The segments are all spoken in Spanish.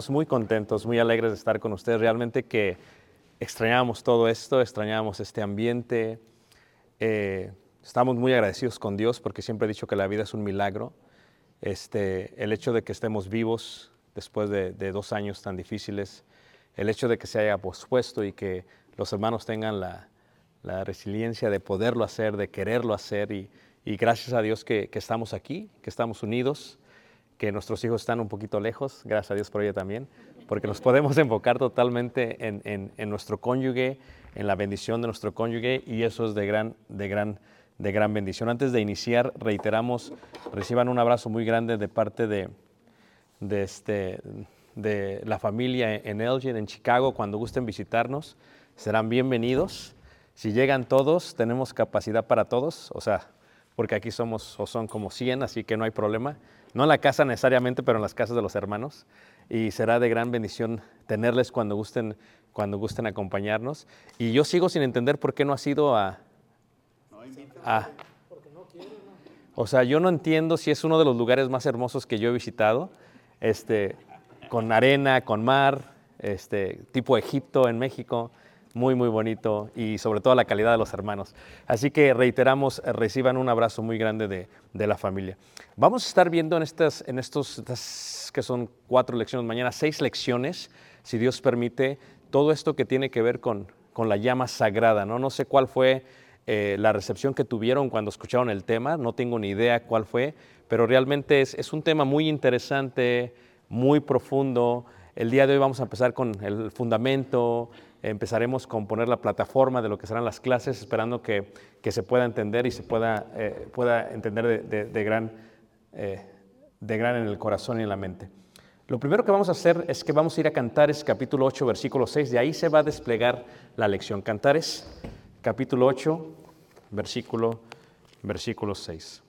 Estamos muy contentos, muy alegres de estar con ustedes. Realmente que extrañábamos todo esto, extrañábamos este ambiente. Eh, estamos muy agradecidos con Dios porque siempre he dicho que la vida es un milagro. Este, el hecho de que estemos vivos después de, de dos años tan difíciles, el hecho de que se haya pospuesto y que los hermanos tengan la, la resiliencia de poderlo hacer, de quererlo hacer y, y gracias a Dios que, que estamos aquí, que estamos unidos que nuestros hijos están un poquito lejos, gracias a Dios por ello también, porque nos podemos enfocar totalmente en, en- en nuestro cónyuge, en la bendición de nuestro cónyuge y eso es de gran, de gran, de gran bendición. Antes de iniciar, reiteramos, reciban un abrazo muy grande de parte de, de, este, de la familia en Elgin, en Chicago. Cuando gusten visitarnos, serán bienvenidos. Si llegan todos, tenemos capacidad para todos, o sea, porque aquí somos o son como 100, así que no hay problema. No en la casa necesariamente, pero en las casas de los hermanos. Y será de gran bendición tenerles cuando gusten, cuando gusten acompañarnos. Y yo sigo sin entender por qué no has ido a... a o sea, yo no entiendo si es uno de los lugares más hermosos que yo he visitado, este, con arena, con mar, este, tipo Egipto en México, muy, muy bonito y sobre todo la calidad de los hermanos. Así que reiteramos, eh, reciban un abrazo muy grande de, de la familia. Vamos a estar viendo en, estas, en estos, que son cuatro lecciones, mañana seis lecciones, si Dios permite, todo esto que tiene que ver con, con la llama sagrada, ¿no? No sé cuál fue eh, la recepción que tuvieron cuando escucharon el tema, no tengo ni idea cuál fue, pero realmente es, es un tema muy interesante, muy profundo. El día de hoy vamos a empezar con el fundamento, empezaremos con poner la plataforma de lo que serán las clases, esperando que, que se pueda entender y se pueda, eh, pueda entender de, de- de gran, eh, de gran en el corazón y en la mente. Lo primero que vamos a hacer es que vamos a ir a Cantares capítulo 8, versículo 6. De ahí se va a desplegar la lección. Cantares capítulo 8, versículo, versículo 6.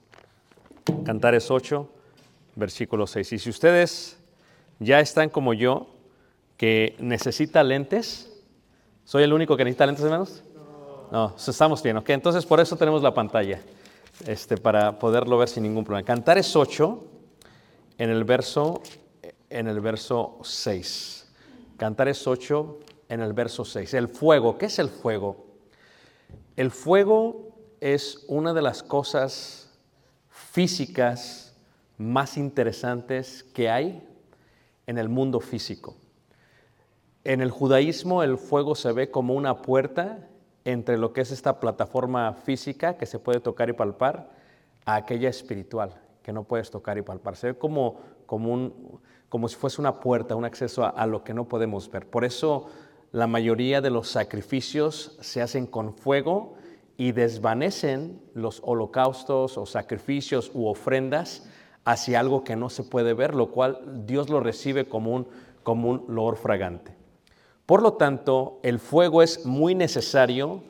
Cantares 8, versículo 6. Y si ustedes ya están como yo, que necesita lentes, ¿soy el único que necesita lentes, hermanos? No, estamos bien, ¿ok? Entonces por eso tenemos la pantalla, este, para poderlo ver sin ningún problema. Cantares 8, en el verso, en el verso 6. Cantares 8, en el verso 6. El fuego, ¿qué es el fuego? El fuego es una de las cosas físicas más interesantes que hay en el mundo físico. En el judaísmo el fuego se ve como una puerta entre lo que es esta plataforma física que se puede tocar y palpar a aquella espiritual. que no puedes tocar y palpar. Se ve como, como, un, como si fuese una puerta, un acceso a, a lo que no podemos ver. Por eso la mayoría de los sacrificios se hacen con fuego y desvanecen los holocaustos o sacrificios u ofrendas hacia algo que no se puede ver, lo cual Dios lo recibe como un, como un loor fragante. Por lo tanto, el fuego es muy necesario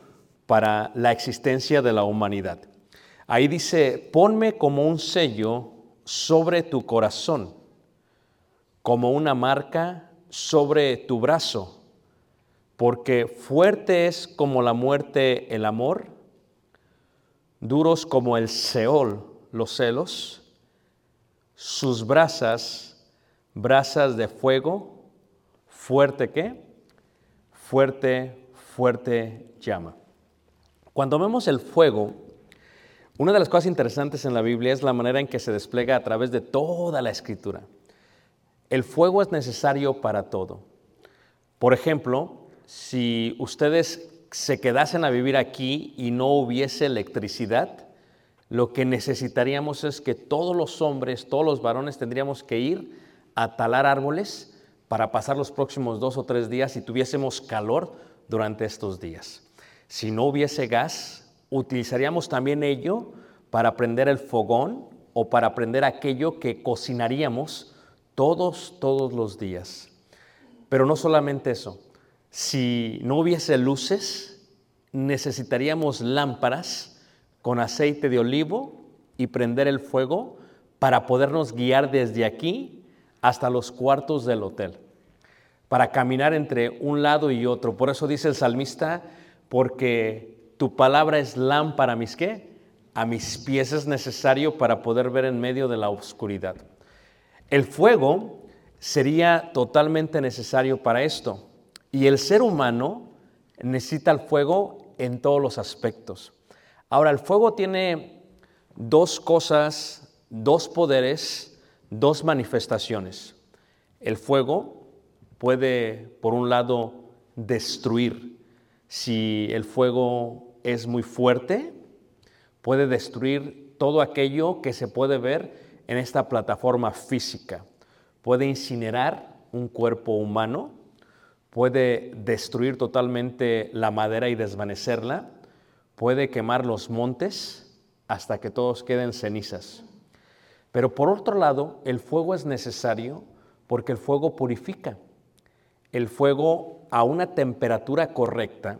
para la existencia de la humanidad. Ahí dice, ponme como un sello sobre tu corazón, como una marca sobre tu brazo, porque fuerte es como la muerte el amor, duros como el Seol los celos, sus brasas, brasas de fuego, fuerte qué? Fuerte, fuerte llama. Cuando vemos el fuego, una de las cosas interesantes en la Biblia es la manera en que se despliega a través de toda la escritura. El fuego es necesario para todo. Por ejemplo, si ustedes se quedasen a vivir aquí y no hubiese electricidad, lo que necesitaríamos es que todos los hombres, todos los varones tendríamos que ir a talar árboles para pasar los próximos dos o tres días y tuviésemos calor durante estos días. Si no hubiese gas, utilizaríamos también ello para prender el fogón o para prender aquello que cocinaríamos todos, todos los días. Pero no solamente eso, si no hubiese luces, necesitaríamos lámparas con aceite de olivo y prender el fuego para podernos guiar desde aquí hasta los cuartos del hotel, para caminar entre un lado y otro. Por eso dice el salmista, porque tu palabra es lámpara a mis qué? A mis pies es necesario para poder ver en medio de la oscuridad. El fuego sería totalmente necesario para esto. Y el ser humano necesita el fuego en todos los aspectos. Ahora, el fuego tiene dos cosas, dos poderes, dos manifestaciones. El fuego puede, por un lado, destruir. Si el fuego es muy fuerte, puede destruir todo aquello que se puede ver en esta plataforma física. Puede incinerar un cuerpo humano, puede destruir totalmente la madera y desvanecerla, puede quemar los montes hasta que todos queden cenizas. Pero por otro lado, el fuego es necesario porque el fuego purifica. El fuego a una temperatura correcta,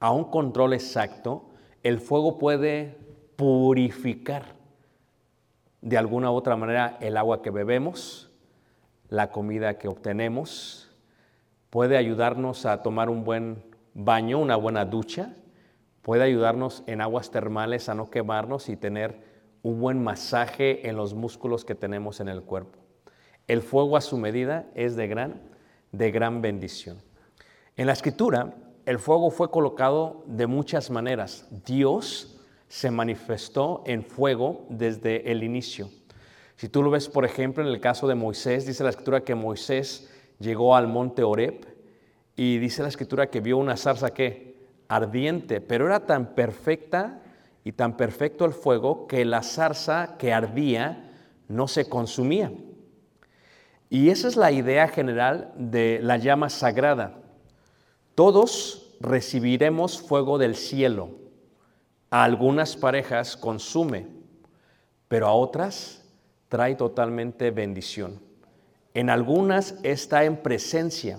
a un control exacto, el fuego puede purificar de alguna u otra manera el agua que bebemos, la comida que obtenemos, puede ayudarnos a tomar un buen baño, una buena ducha, puede ayudarnos en aguas termales a no quemarnos y tener un buen masaje en los músculos que tenemos en el cuerpo. El fuego a su medida es de gran, de gran bendición. En la escritura, el fuego fue colocado de muchas maneras. Dios se manifestó en fuego desde el inicio. Si tú lo ves, por ejemplo, en el caso de Moisés, dice la escritura que Moisés llegó al monte Oreb y dice la escritura que vio una zarza que ardiente, pero era tan perfecta y tan perfecto el fuego que la zarza que ardía no se consumía. Y esa es la idea general de la llama sagrada. Todos recibiremos fuego del cielo. A algunas parejas consume, pero a otras trae totalmente bendición. En algunas está en presencia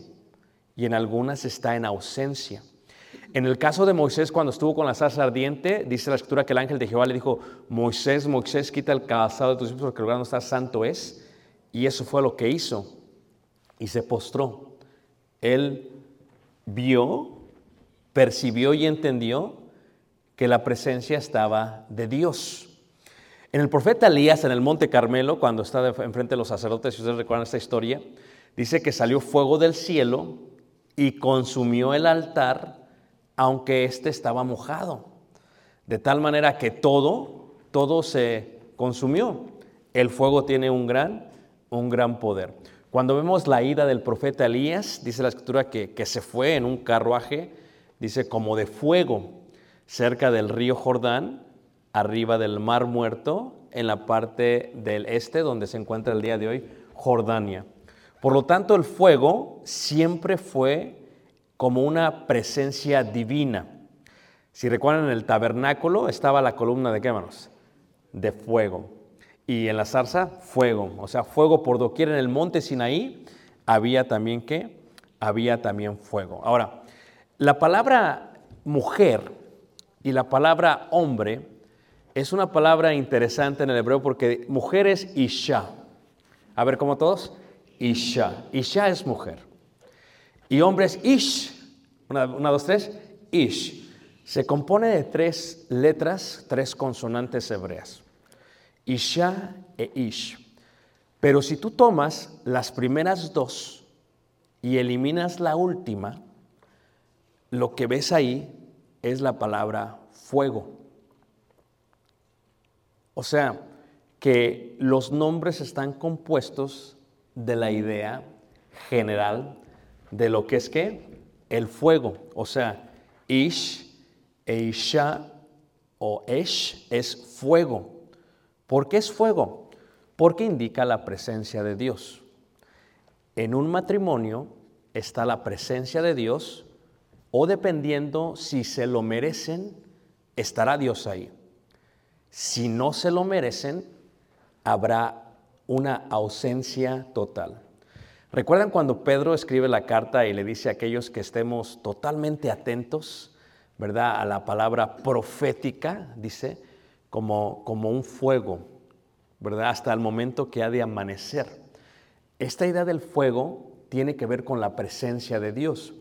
y en algunas está en ausencia. En el caso de Moisés, cuando estuvo con la zarza ardiente, dice la escritura que el ángel de Jehová le dijo, Moisés, Moisés, quita el calzado de tus hijos porque el lugar donde está santo es. Y eso fue lo que hizo. Y se postró. Él vio, percibió y entendió que la presencia estaba de Dios. En el profeta Elías, en el monte Carmelo, cuando está enfrente de los sacerdotes, si ustedes recuerdan esta historia, dice que salió fuego del cielo y consumió el altar, aunque éste estaba mojado. De tal manera que todo, todo se consumió. El fuego tiene un gran, un gran poder. Cuando vemos la ida del profeta Elías, dice la escritura que, que se fue en un carruaje, dice como de fuego, cerca del río Jordán, arriba del mar muerto, en la parte del este, donde se encuentra el día de hoy Jordania. Por lo tanto, el fuego siempre fue como una presencia divina. Si recuerdan, en el tabernáculo estaba la columna de qué manos? De fuego. Y en la zarza, fuego. O sea, fuego por doquier en el monte Sinaí había también qué? Había también fuego. Ahora, la palabra mujer y la palabra hombre es una palabra interesante en el hebreo porque mujer es Isha. A ver, ¿cómo todos? Isha. Isha es mujer. Y hombre es Ish. Una, dos, tres. Ish. Se compone de tres letras, tres consonantes hebreas. Isha e Ish. Pero si tú tomas las primeras dos y eliminas la última, lo que ves ahí es la palabra fuego. O sea, que los nombres están compuestos de la idea general de lo que es que el fuego, o sea, Ish e Isha o Esh es fuego. ¿Por qué es fuego? Porque indica la presencia de Dios. En un matrimonio está la presencia de Dios o dependiendo si se lo merecen, estará Dios ahí. Si no se lo merecen, habrá una ausencia total. ¿Recuerdan cuando Pedro escribe la carta y le dice a aquellos que estemos totalmente atentos, ¿verdad? A la palabra profética, dice, como, como un fuego, ¿verdad? Hasta el momento que ha de amanecer. Esta idea del fuego tiene que ver con la presencia de Dios.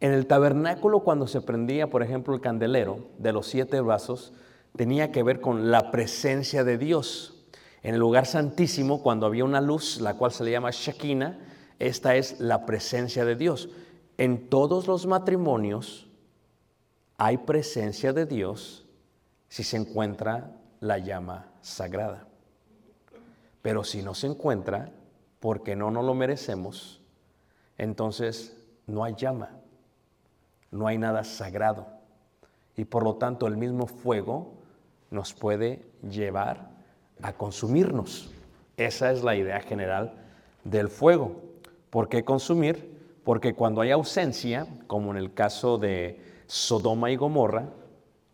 En el tabernáculo, cuando se prendía, por ejemplo, el candelero de los siete vasos, tenía que ver con la presencia de Dios. En el lugar santísimo, cuando había una luz, la cual se le llama Shekinah, esta es la presencia de Dios. En todos los matrimonios hay presencia de Dios si se encuentra la llama sagrada. Pero si no se encuentra, porque no nos lo merecemos, entonces no hay llama, no hay nada sagrado. Y por lo tanto el mismo fuego nos puede llevar a consumirnos. Esa es la idea general del fuego. ¿Por qué consumir? Porque cuando hay ausencia, como en el caso de Sodoma y Gomorra,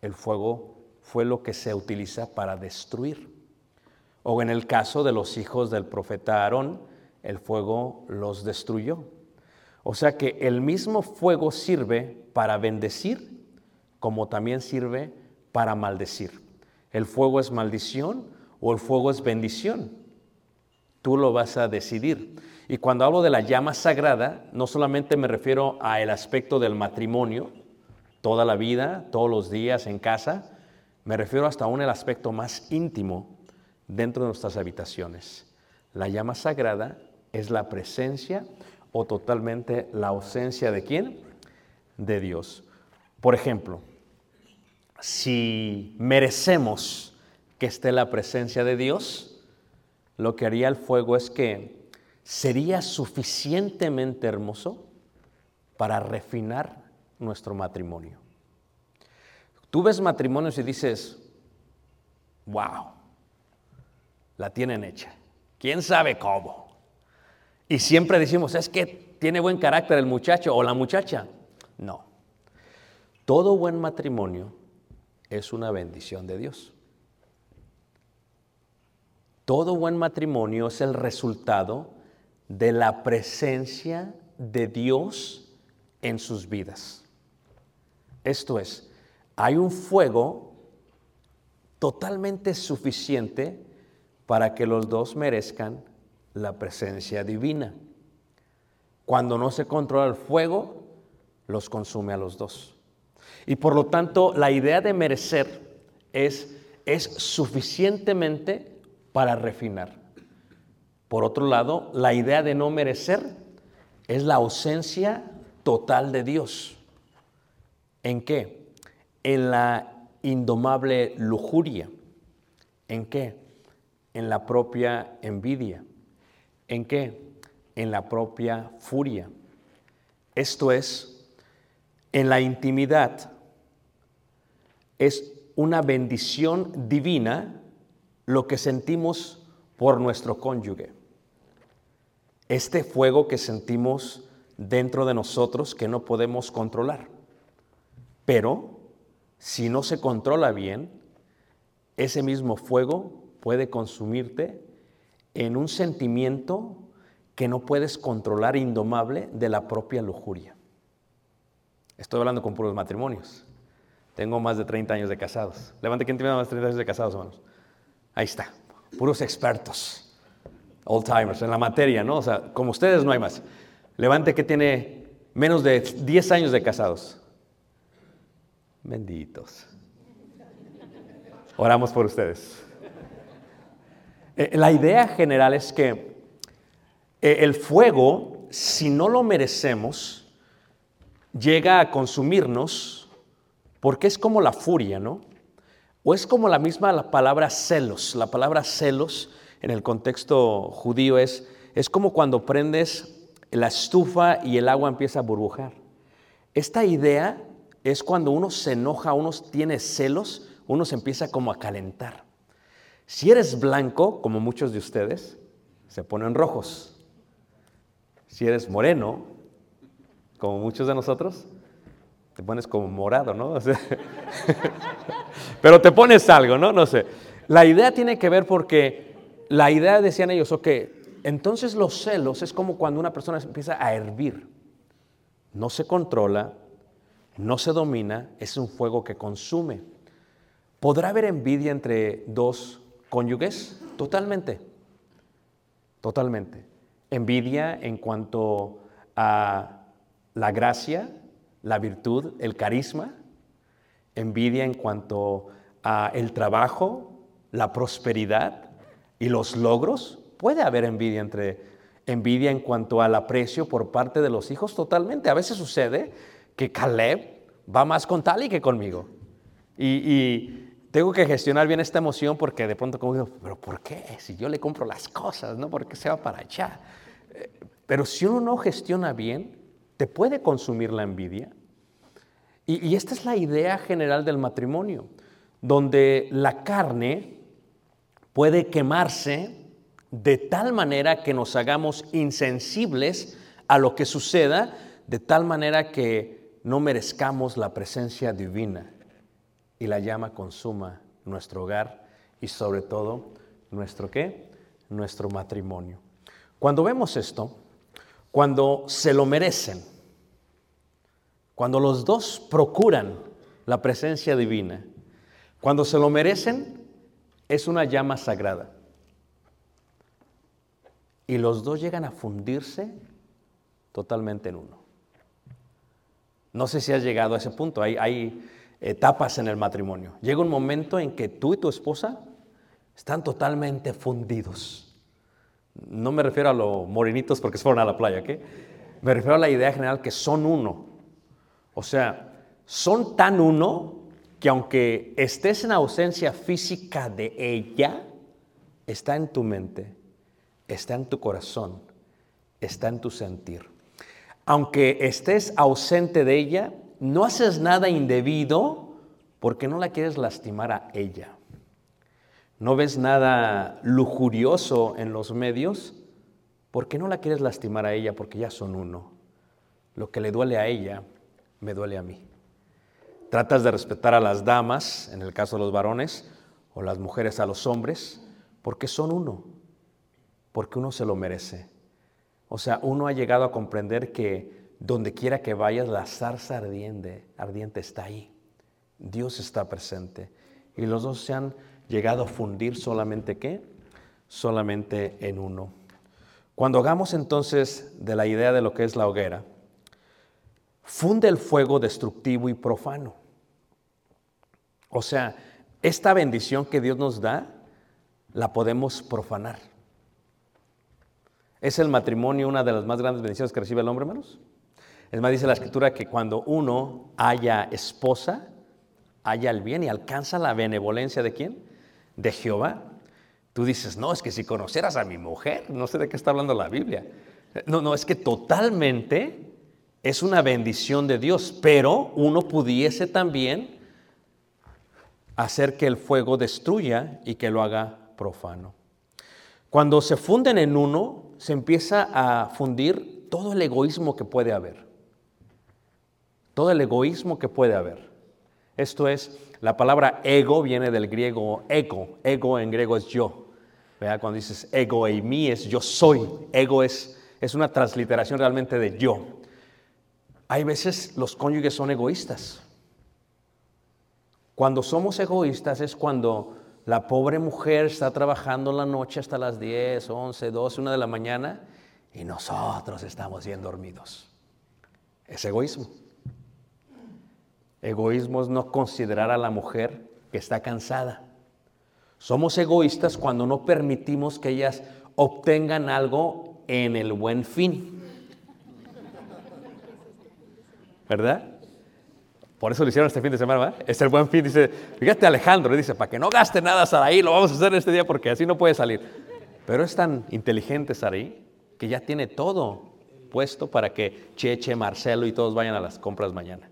el fuego fue lo que se utiliza para destruir. O en el caso de los hijos del profeta Aarón, el fuego los destruyó. O sea que el mismo fuego sirve para bendecir como también sirve para maldecir. ¿El fuego es maldición o el fuego es bendición? Tú lo vas a decidir. Y cuando hablo de la llama sagrada, no solamente me refiero a el aspecto del matrimonio, toda la vida, todos los días en casa, me refiero hasta aún el aspecto más íntimo dentro de nuestras habitaciones. La llama sagrada es la presencia o totalmente la ausencia de quién? De Dios. Por ejemplo, si merecemos que esté la presencia de Dios, lo que haría el fuego es que sería suficientemente hermoso para refinar nuestro matrimonio. Tú ves matrimonios y dices, wow, la tienen hecha. ¿Quién sabe cómo? Y siempre decimos, es que tiene buen carácter el muchacho o la muchacha. No. Todo buen matrimonio es una bendición de Dios. Todo buen matrimonio es el resultado de la presencia de Dios en sus vidas. Esto es, hay un fuego totalmente suficiente para que los dos merezcan la presencia divina. Cuando no se controla el fuego, los consume a los dos. Y por lo tanto, la idea de merecer es, es suficientemente para refinar. Por otro lado, la idea de no merecer es la ausencia total de Dios. ¿En qué? En la indomable lujuria. ¿En qué? En la propia envidia. ¿En qué? En la propia furia. Esto es, en la intimidad es una bendición divina lo que sentimos por nuestro cónyuge. Este fuego que sentimos dentro de nosotros que no podemos controlar. Pero si no se controla bien, ese mismo fuego puede consumirte en un sentimiento que no puedes controlar indomable de la propia lujuria. Estoy hablando con puros matrimonios. Tengo más de 30 años de casados. Levante quien tiene más de 30 años de casados, hermanos. Ahí está. Puros expertos. Old timers en la materia, ¿no? O sea, como ustedes no hay más. Levante que tiene menos de 10 años de casados. Benditos. Oramos por ustedes. Eh, la idea general es que eh, el fuego, si no lo merecemos, llega a consumirnos porque es como la furia, ¿no? O es como la misma la palabra celos. La palabra celos en el contexto judío es, es como cuando prendes la estufa y el agua empieza a burbujar. Esta idea es cuando uno se enoja, uno tiene celos, uno se empieza como a calentar. Si eres blanco, como muchos de ustedes, se ponen rojos. Si eres moreno, como muchos de nosotros, te pones como morado, ¿no? Pero te pones algo, ¿no? No sé. La idea tiene que ver porque la idea, decían ellos, ok, entonces los celos es como cuando una persona empieza a hervir. No se controla, no se domina, es un fuego que consume. ¿Podrá haber envidia entre dos cónyuges? Totalmente. Totalmente. Envidia en cuanto a la gracia, la virtud, el carisma. Envidia en cuanto a el trabajo, la prosperidad y los logros. Puede haber envidia entre envidia en cuanto al aprecio por parte de los hijos totalmente. A veces sucede que Caleb va más con Tali que conmigo. Y, tengo que gestionar bien esta emoción porque de pronto como digo, pero ¿por qué? Si yo le compro las cosas, ¿no? ¿Por qué se va para allá? Eh, Pero si uno no gestiona bien, te puede consumir la envidia. Y esta es la idea general del matrimonio, donde la carne puede quemarse de tal manera que nos hagamos insensibles a lo que suceda, de tal manera que no merezcamos la presencia divina y la llama consuma nuestro hogar y sobre todo nuestro qué? Nuestro matrimonio. Cuando vemos esto, cuando se lo merecen, cuando los dos procuran la presencia divina, cuando se lo merecen, es una llama sagrada. Y los dos llegan a fundirse totalmente en uno. No sé si has llegado a ese punto. Hay, etapas en el matrimonio. Llega un momento en que tú y tu esposa están totalmente fundidos. No me refiero a los morenitos porque se fueron a la playa, ¿qué? Me refiero a la idea general que son uno. O sea, son tan uno que aunque estés en ausencia física de ella, está en tu mente, está en tu corazón, está en tu sentir. Aunque estés ausente de ella, no haces nada indebido porque no la quieres lastimar a ella. No ves nada lujurioso en los medios porque no la quieres lastimar a ella porque ya son uno. Lo que le duele a ella, me duele a mí. Tratas de respetar a las damas, en el caso de los varones, o las mujeres a los hombres, porque son uno, porque uno se lo merece. O sea, uno ha llegado a comprender que donde quiera que vayas, la zarza ardiente, ardiente está ahí. Dios está presente. Y los dos se han llegado a fundir solamente qué? Solamente en uno. Cuando hagamos entonces de la idea de lo que es la hoguera, funde el fuego destructivo y profano. O sea, esta bendición que Dios nos da, la podemos profanar. ¿Es el matrimonio una de las más grandes bendiciones que recibe el hombre, hermanos? Es más, dice la escritura que cuando uno haya esposa, haya el bien y alcanza la benevolencia de quién? De Jehová. Tú dices, no, es que si conocieras a mi mujer, no sé de qué está hablando la Biblia. No, no, es que totalmente es una bendición de Dios, pero uno pudiese también hacer que el fuego destruya y que lo haga profano. Cuando se funden en uno, se empieza a fundir todo el egoísmo que puede haber. Todo el egoísmo que puede haber. Esto es, la palabra ego viene del griego ego. Ego en griego es yo. ¿Verdad? Cuando dices ego y mí es yo soy. Ego es, es una transliteración realmente de yo. Hay veces los cónyuges son egoístas. Cuando somos egoístas es cuando la pobre mujer está trabajando la noche hasta las 10, 11, 12, 1 de la mañana y nosotros estamos bien dormidos. Es egoísmo. Egoísmo es no considerar a la mujer que está cansada. Somos egoístas cuando no permitimos que ellas obtengan algo en el buen fin. ¿Verdad? Por eso lo hicieron este fin de semana, ¿verdad? Es el buen fin, dice, fíjate Alejandro, dice, para que no gaste nada Saraí, lo vamos a hacer este día porque así no puede salir. Pero es tan inteligente Saraí que ya tiene todo puesto para que Cheche, Marcelo y todos vayan a las compras mañana.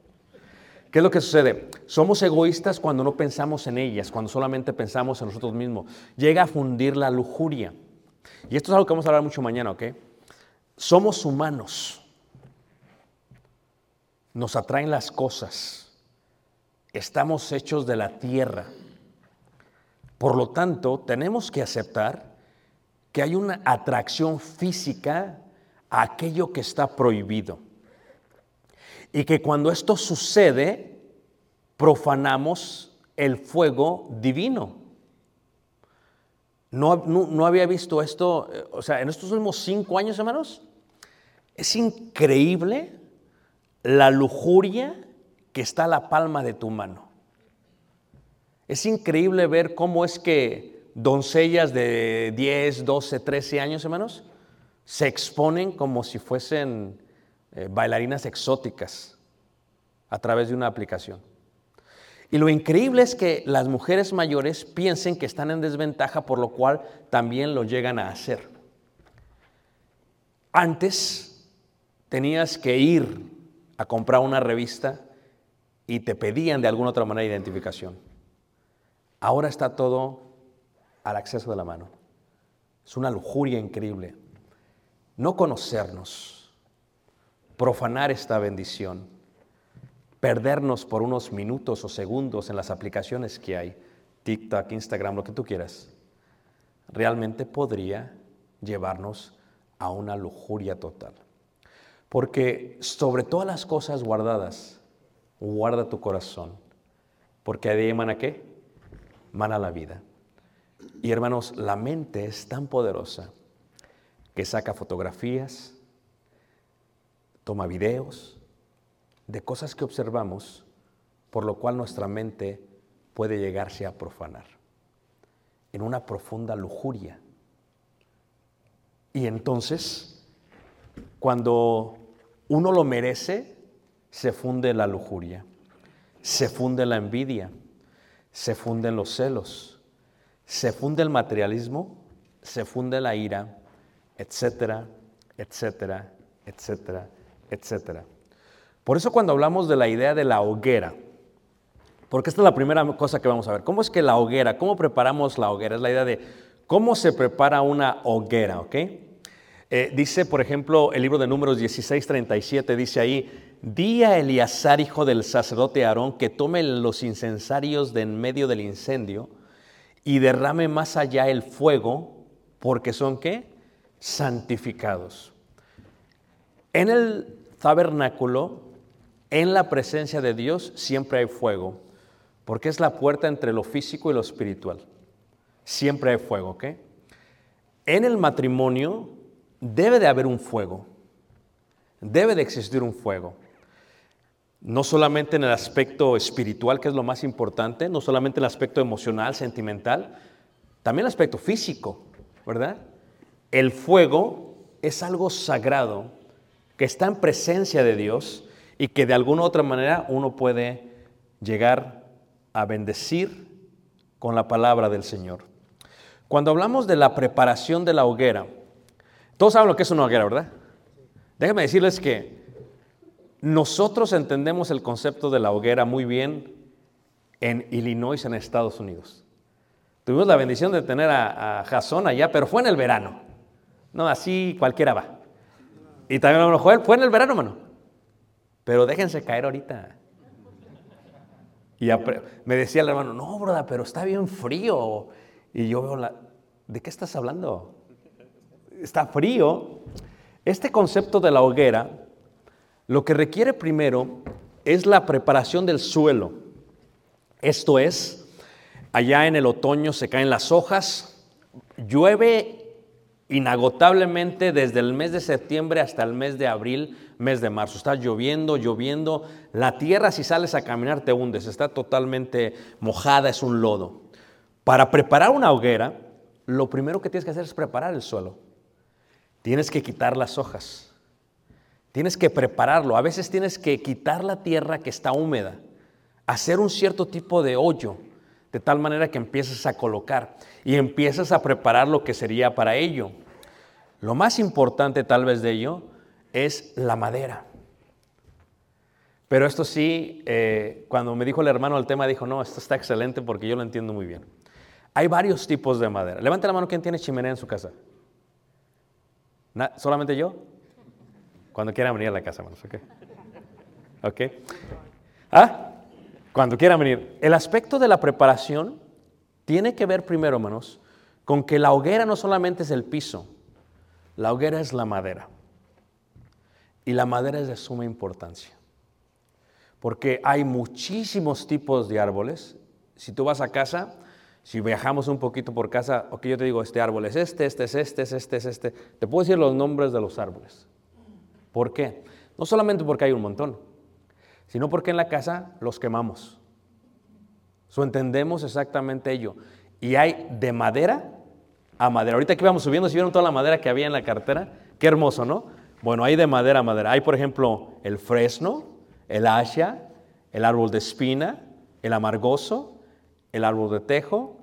¿Qué es lo que sucede? Somos egoístas cuando no pensamos en ellas, cuando solamente pensamos en nosotros mismos. Llega a fundir la lujuria. Y esto es algo que vamos a hablar mucho mañana, ¿ok? Somos humanos. Nos atraen las cosas. Estamos hechos de la tierra. Por lo tanto, tenemos que aceptar que hay una atracción física a aquello que está prohibido. Y que cuando esto sucede, profanamos el fuego divino. No, no, había visto esto, eh, o sea, en estos últimos cinco años, hermanos, es increíble la lujuria que está a la palma de tu mano. Es increíble ver cómo es que doncellas de 10, 12, 13 años, hermanos, se exponen como si fuesen eh, bailarinas exóticas a través de una aplicación. Y lo increíble es que las mujeres mayores piensen que están en desventaja, por lo cual también lo llegan a hacer. Antes tenías que ir a comprar una revista y te pedían de alguna otra manera identificación. Ahora está todo al acceso de la mano. Es una lujuria increíble. No conocernos, profanar esta bendición, perdernos por unos minutos o segundos en las aplicaciones que hay, TikTok, Instagram, lo que tú quieras, realmente podría llevarnos a una lujuria total. Porque sobre todas las cosas guardadas, guarda tu corazón. Porque de ahí emana qué? Mana la vida. Y hermanos, la mente es tan poderosa que saca fotografías, toma videos de cosas que observamos, por lo cual nuestra mente puede llegarse a profanar en una profunda lujuria. Y entonces cuando uno lo merece, se funde la lujuria, se funde la envidia, se funden los celos, se funde el materialismo, se funde la ira, etcétera, etcétera, etcétera, etcétera. Por eso cuando hablamos de la idea de la hoguera, porque esta es la primera cosa que vamos a ver, ¿cómo es que la hoguera, cómo preparamos la hoguera? Es la idea de cómo se prepara una hoguera, ¿ok? Eh, dice, por ejemplo, el libro de Números 16, 37, dice ahí, di a Eleazar, hijo del sacerdote Aarón, que tome los incensarios de en medio del incendio y derrame más allá el fuego, porque son qué? Santificados. En el tabernáculo, en la presencia de Dios, siempre hay fuego, porque es la puerta entre lo físico y lo espiritual. Siempre hay fuego, ¿ok? En el matrimonio, debe de haber un fuego, debe de existir un fuego. No solamente en el aspecto espiritual, que es lo más importante, no solamente en el aspecto emocional, sentimental, también el aspecto físico, ¿verdad? El fuego es algo sagrado que está en presencia de Dios y que de alguna u otra manera uno puede llegar a bendecir con la palabra del Señor. Cuando hablamos de la preparación de la hoguera, todos saben lo que es una hoguera, ¿verdad? Déjenme decirles que nosotros entendemos el concepto de la hoguera muy bien en Illinois, en Estados Unidos. Tuvimos la bendición de tener a, Jason allá, pero fue en el verano. No, así cualquiera va. Y también hermano Joel, fue en el verano, mano. Pero déjense caer ahorita. Y me decía el hermano, no, broda, pero está bien frío. Y yo veo la, ¿de qué estás hablando? Está frío. Este concepto de la hoguera, lo que requiere primero es la preparación del suelo. Esto es, allá en el otoño se caen las hojas, llueve inagotablemente desde el mes de septiembre hasta el mes de abril, mes de marzo. Está lloviendo, lloviendo. La tierra si sales a caminar te hundes, está totalmente mojada, es un lodo. Para preparar una hoguera, lo primero que tienes que hacer es preparar el suelo. Tienes que quitar las hojas. Tienes que prepararlo. A veces tienes que quitar la tierra que está húmeda, hacer un cierto tipo de hoyo, de tal manera que empieces a colocar y empiezas a preparar lo que sería para ello. Lo más importante tal vez de ello es la madera. Pero esto sí, eh, cuando me dijo el hermano el tema, dijo, no, esto está excelente porque yo lo entiendo muy bien. Hay varios tipos de madera. Levante la mano quien tiene chimenea en su casa. ¿Solamente yo? Cuando quieran venir a la casa, hermanos, ¿ok? ¿Ok? ¿Ah? Cuando quieran venir. El aspecto de la preparación tiene que ver primero, hermanos, con que la hoguera no solamente es el piso, la hoguera es la madera. Y la madera es de suma importancia. Porque hay muchísimos tipos de árboles. Si tú vas a casa, si viajamos un poquito por casa, ok, yo te digo, este árbol es este, este es este, es este, es este. Te puedo decir los nombres de los árboles. ¿Por qué? No solamente porque hay un montón, sino porque en la casa los quemamos. So, entendemos exactamente ello. Y hay de madera a madera. Ahorita que íbamos subiendo, si vieron toda la madera que había en la cartera, qué hermoso, ¿no? Bueno, hay de madera a madera. Hay, por ejemplo, el fresno, el asha, el árbol de espina, el amargoso, el árbol de tejo,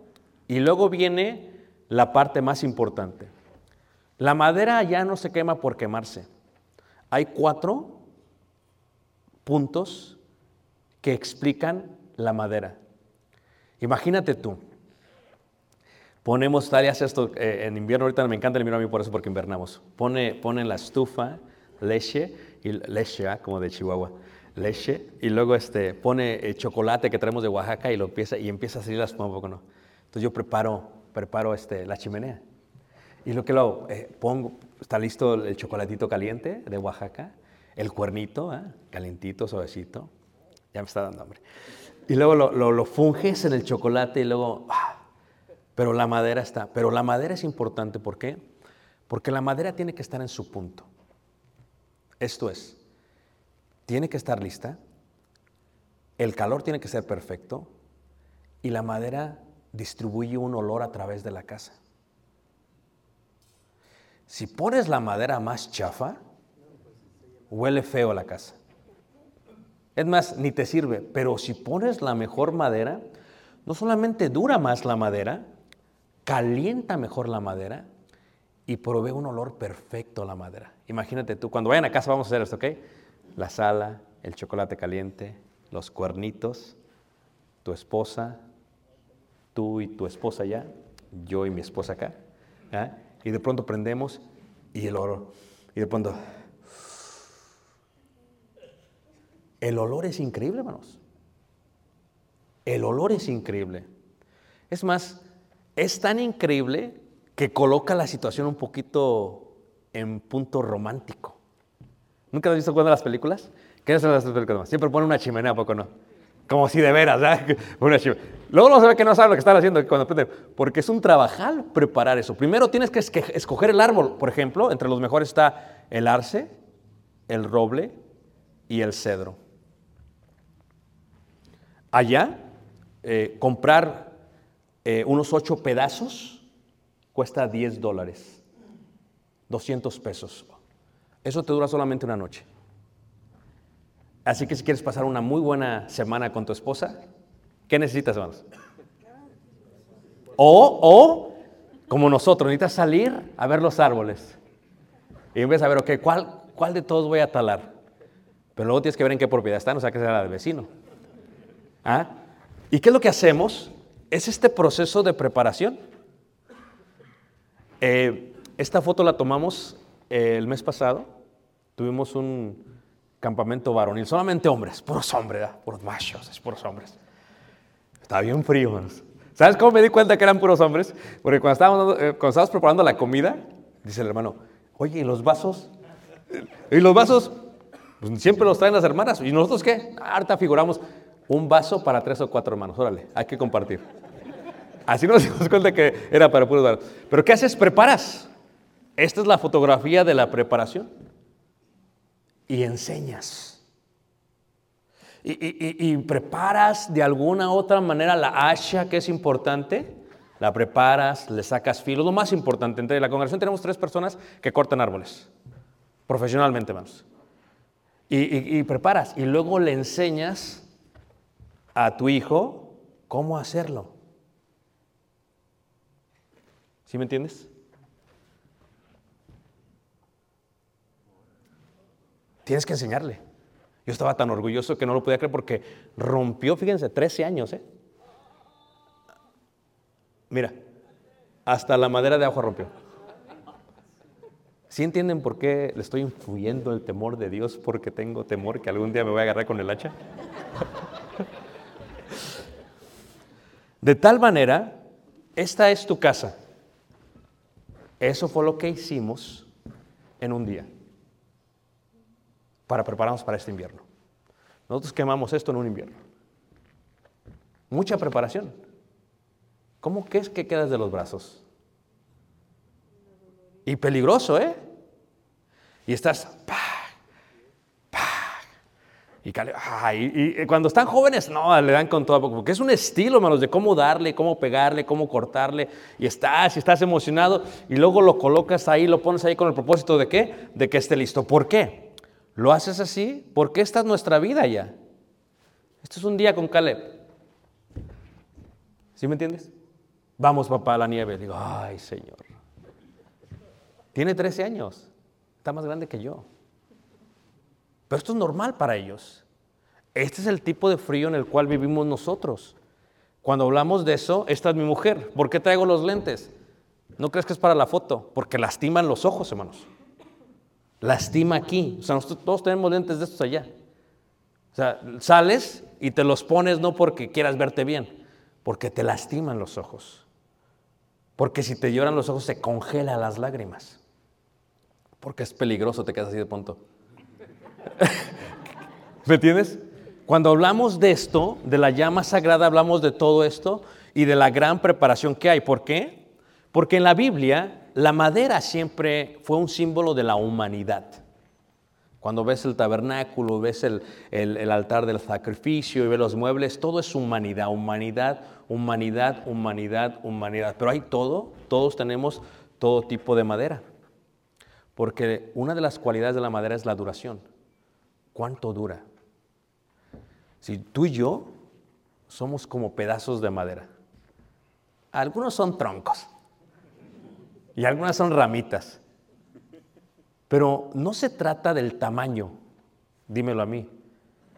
y luego viene la parte más importante. La madera ya no se quema por quemarse. Hay cuatro puntos que explican la madera. Imagínate tú, ponemos, hace esto eh, en invierno, ahorita me encanta el invierno a mí por eso, porque invernamos. Pone, pone la estufa leche, y, leche, ah, como de Chihuahua, leche, y luego este, pone eh, chocolate que traemos de Oaxaca y, lo empieza, y empieza a salir la espuma ¿no? Entonces yo preparo, preparo este, la chimenea. Y lo que lo hago, eh, pongo, está listo el chocolatito caliente de Oaxaca, el cuernito, ¿ah? calientito, suavecito. Ya me está dando hambre. Y luego lo, lo- lo funges en el chocolate y luego, ¡ah! pero la madera está. Pero la madera es importante, ¿por qué? Porque la madera tiene que estar en su punto. Esto es, tiene que estar lista, el calor tiene que ser perfecto y la madera distribuye un olor a través de la casa. Si pones la madera más chafa, huele feo la casa. Es más, ni te sirve, pero si pones la mejor madera, no solamente dura más la madera, calienta mejor la madera y provee un olor perfecto a la madera. Imagínate tú, cuando vayan a casa vamos a hacer esto, ¿ok? La sala, el chocolate caliente, los cuernitos, tu esposa, tú y tu esposa allá, yo y mi esposa acá, ¿ah? y de pronto prendemos y el olor, y de pronto... El olor es increíble, hermanos. El olor es increíble. Es más, es tan increíble que coloca la situación un poquito en punto romántico. ¿Nunca has visto cuando las películas? ¿Qué hacen las películas? Siempre ponen una chimenea, ¿a poco no? Como si de veras, ¿verdad? Luego no se ve que no saben lo que están haciendo cuando prenden, porque es un trabajal preparar eso. Primero tienes que escoger el árbol, por ejemplo, entre los mejores está el arce, el roble y el cedro. Allá, eh, comprar eh, unos ocho pedazos cuesta 10 dólares, 200 pesos. Eso te dura solamente una noche. Así que si quieres pasar una muy buena semana con tu esposa, ¿qué necesitas, hermanos? O, o, como nosotros, necesitas salir a ver los árboles. Y empiezas a ver, ok, ¿cuál, ¿cuál de todos voy a talar? Pero luego tienes que ver en qué propiedad están, o sea, que sea la del vecino. ¿Ah? ¿Y qué es lo que hacemos? es este proceso de preparación. Eh, esta foto la tomamos eh, el mes pasado. Tuvimos un campamento varonil, solamente hombres, puros hombres, ¿verdad? puros machos, es puros hombres. Estaba bien frío, hermanos. ¿Sabes cómo me di cuenta que eran puros hombres? Porque cuando estábamos, eh, cuando estábamos preparando la comida, dice el hermano, oye, ¿y los vasos? ¿Y los vasos? Pues siempre los traen las hermanas. ¿Y nosotros qué? Ahorita figuramos un vaso para tres o cuatro hermanos. Órale, hay que compartir. Así nos dimos cuenta que era para puros varones. Pero ¿qué haces? Preparas. Esta es la fotografía de la preparación. Y enseñas. Y, y- y- preparas de alguna otra manera la hacha que es importante. La preparas, le sacas filo. Lo más importante, entre la congregación tenemos tres personas que cortan árboles. Profesionalmente, hermanos. Y- y preparas. Y luego le enseñas a tu hijo cómo hacerlo. ¿Sí me entiendes? Tienes que enseñarle. Yo estaba tan orgulloso que no lo podía creer porque rompió, fíjense, 13 años, ¿eh? Mira, hasta la madera de agua rompió. ¿Sí entienden por qué le estoy influyendo el temor de Dios? Porque tengo temor que algún día me voy a agarrar con el hacha. De tal manera, esta es tu casa. Eso fue lo que hicimos en un día para prepararnos para este invierno. Nosotros quemamos esto en un invierno. Mucha preparación. ¿Cómo que es que quedas de los brazos? Y peligroso, ¿eh? Y estás, ¡pah! y- y cuando están jóvenes, no, le dan con todo, porque es un estilo, hermanos, de cómo darle, cómo pegarle, cómo cortarle. Y estás, y estás emocionado, y luego lo colocas ahí, lo pones ahí con el propósito de qué? De que esté listo. ¿Por qué? Lo haces así porque esta es nuestra vida ya. Esto es un día con Caleb. ¿Sí me entiendes? Vamos, papá, a la nieve. Digo, ay, Señor. Tiene 13 años. Está más grande que yo. Pero esto es normal para ellos. Este es el tipo de frío en el cual vivimos nosotros. Cuando hablamos de eso, esta es mi mujer. ¿Por qué traigo los lentes? ¿No crees que es para la foto? Porque lastiman los ojos, hermanos. Lastima aquí. O sea, nosotros todos tenemos lentes de estos allá. O sea, sales y te los pones no porque quieras verte bien, porque te lastiman los ojos. Porque si te lloran los ojos se congela las lágrimas. Porque es peligroso, te quedas así de pronto. ¿Me entiendes? Cuando hablamos de esto, de la llama sagrada, hablamos de todo esto y de la gran preparación que hay. ¿Por qué? Porque en la Biblia la madera siempre fue un símbolo de la humanidad. Cuando ves el tabernáculo, ves el, altar del sacrificio y ves los muebles, todo es humanidad, humanidad, humanidad, humanidad, humanidad. Pero hay todo, todos tenemos todo tipo de madera. Porque una de las cualidades de la madera es la duración. ¿Cuánto dura? Si tú y yo somos como pedazos de madera. Algunos son troncos y algunas son ramitas. Pero no se trata del tamaño, dímelo a mí.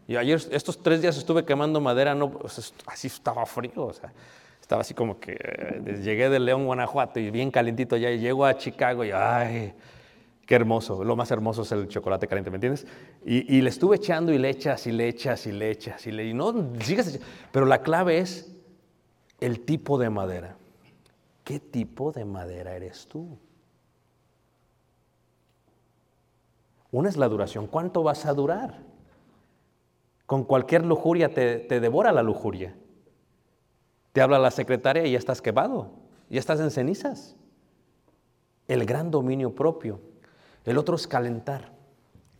Y ayer, estos tres días estuve quemando madera, no, así estaba frío, o sea, estaba así como que eh, llegué de León, Guanajuato, y bien calientito ya, y llego a Chicago y ay, qué hermoso, lo más hermoso es el chocolate caliente, ¿me entiendes? Y, le estuve echando y le echas y le echas y le echas y le, no, sigues, pero la clave es el tipo de madera. ¿Qué tipo de madera eres tú? Una es la duración. ¿Cuánto vas a durar? Con cualquier lujuria te, te devora la lujuria. Te habla la secretaria y ya estás quemado, ya estás en cenizas. El gran dominio propio. El otro es calentar.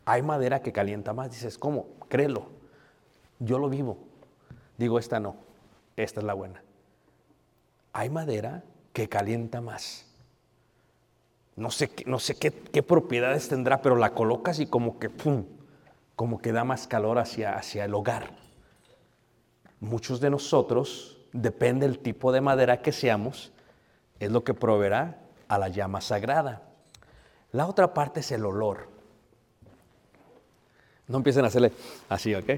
Hay madera que calienta más. Dices, ¿cómo? Créelo. Yo lo vivo. Digo, esta no. Esta es la buena. Hay madera que calienta más. No sé, qué- propiedades tendrá, pero la colocas y como que, ¡pum! Como que da más calor hacia, hacia el hogar. Muchos de nosotros, depende del tipo de madera que seamos, es lo que proveerá a la llama sagrada. La otra parte es el olor. No empiecen a hacerle así, ¿ok?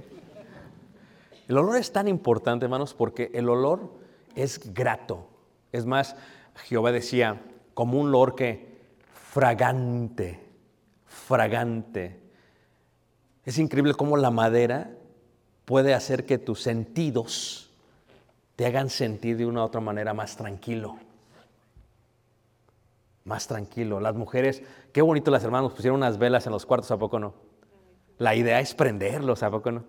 El olor es tan importante, hermanos, porque el olor es grato. Es más, Jehová decía, como un olor que fragante, fragante. Es increíble cómo la madera puede hacer que tus sentidos te hagan sentir de una u otra manera más tranquilo. Más tranquilo. Las mujeres, qué bonito las hermanas pusieron unas velas en los cuartos, ¿a poco no? La idea es prenderlos, ¿a poco no?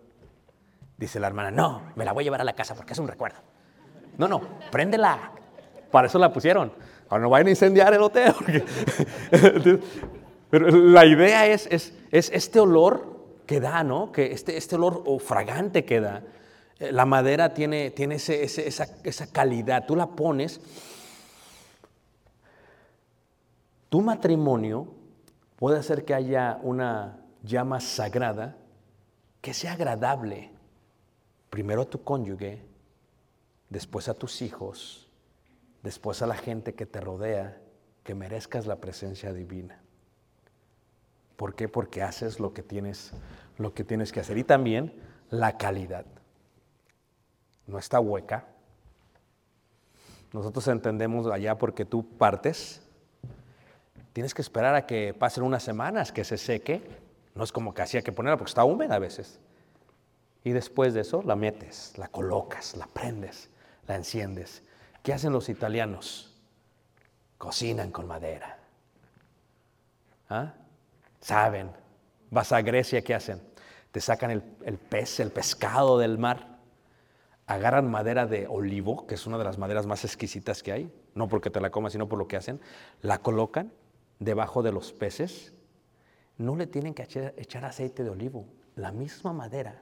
Dice la hermana, no, me la voy a llevar a la casa porque es un recuerdo. No, no, préndela. Para eso la pusieron. Ahora no vayan a incendiar el hotel. Pero la idea es, es, es este olor que da, ¿no? Que este, este olor o fragante que da. Eh, La madera tiene, tiene ese- ese- esa, esa calidad. Tú la pones. Tu matrimonio puede hacer que haya una llama sagrada que sea agradable. Primero a tu cónyuge, después a tus hijos, después a la gente que te rodea, que merezcas la presencia divina. ¿Por qué? Porque haces lo que tienes, lo que tienes que hacer. Y también la calidad. No está hueca. Nosotros entendemos allá porque tú partes. Tienes que esperar a que pasen unas semanas, que se seque. No es como que hacía que ponerla porque está húmeda a veces. Y después de eso la metes, la colocas, la prendes, la enciendes. ¿Qué hacen los italianos? Cocinan con madera. ¿Ah? Saben. Vas a Grecia, ¿qué hacen? Te sacan el, el pez, el pescado del mar. Agarran madera de olivo, que es una de las maderas más exquisitas que hay. No porque te la comas, sino por lo que hacen. La colocan debajo de los peces. No le tienen que echar, aceite de olivo. La misma madera.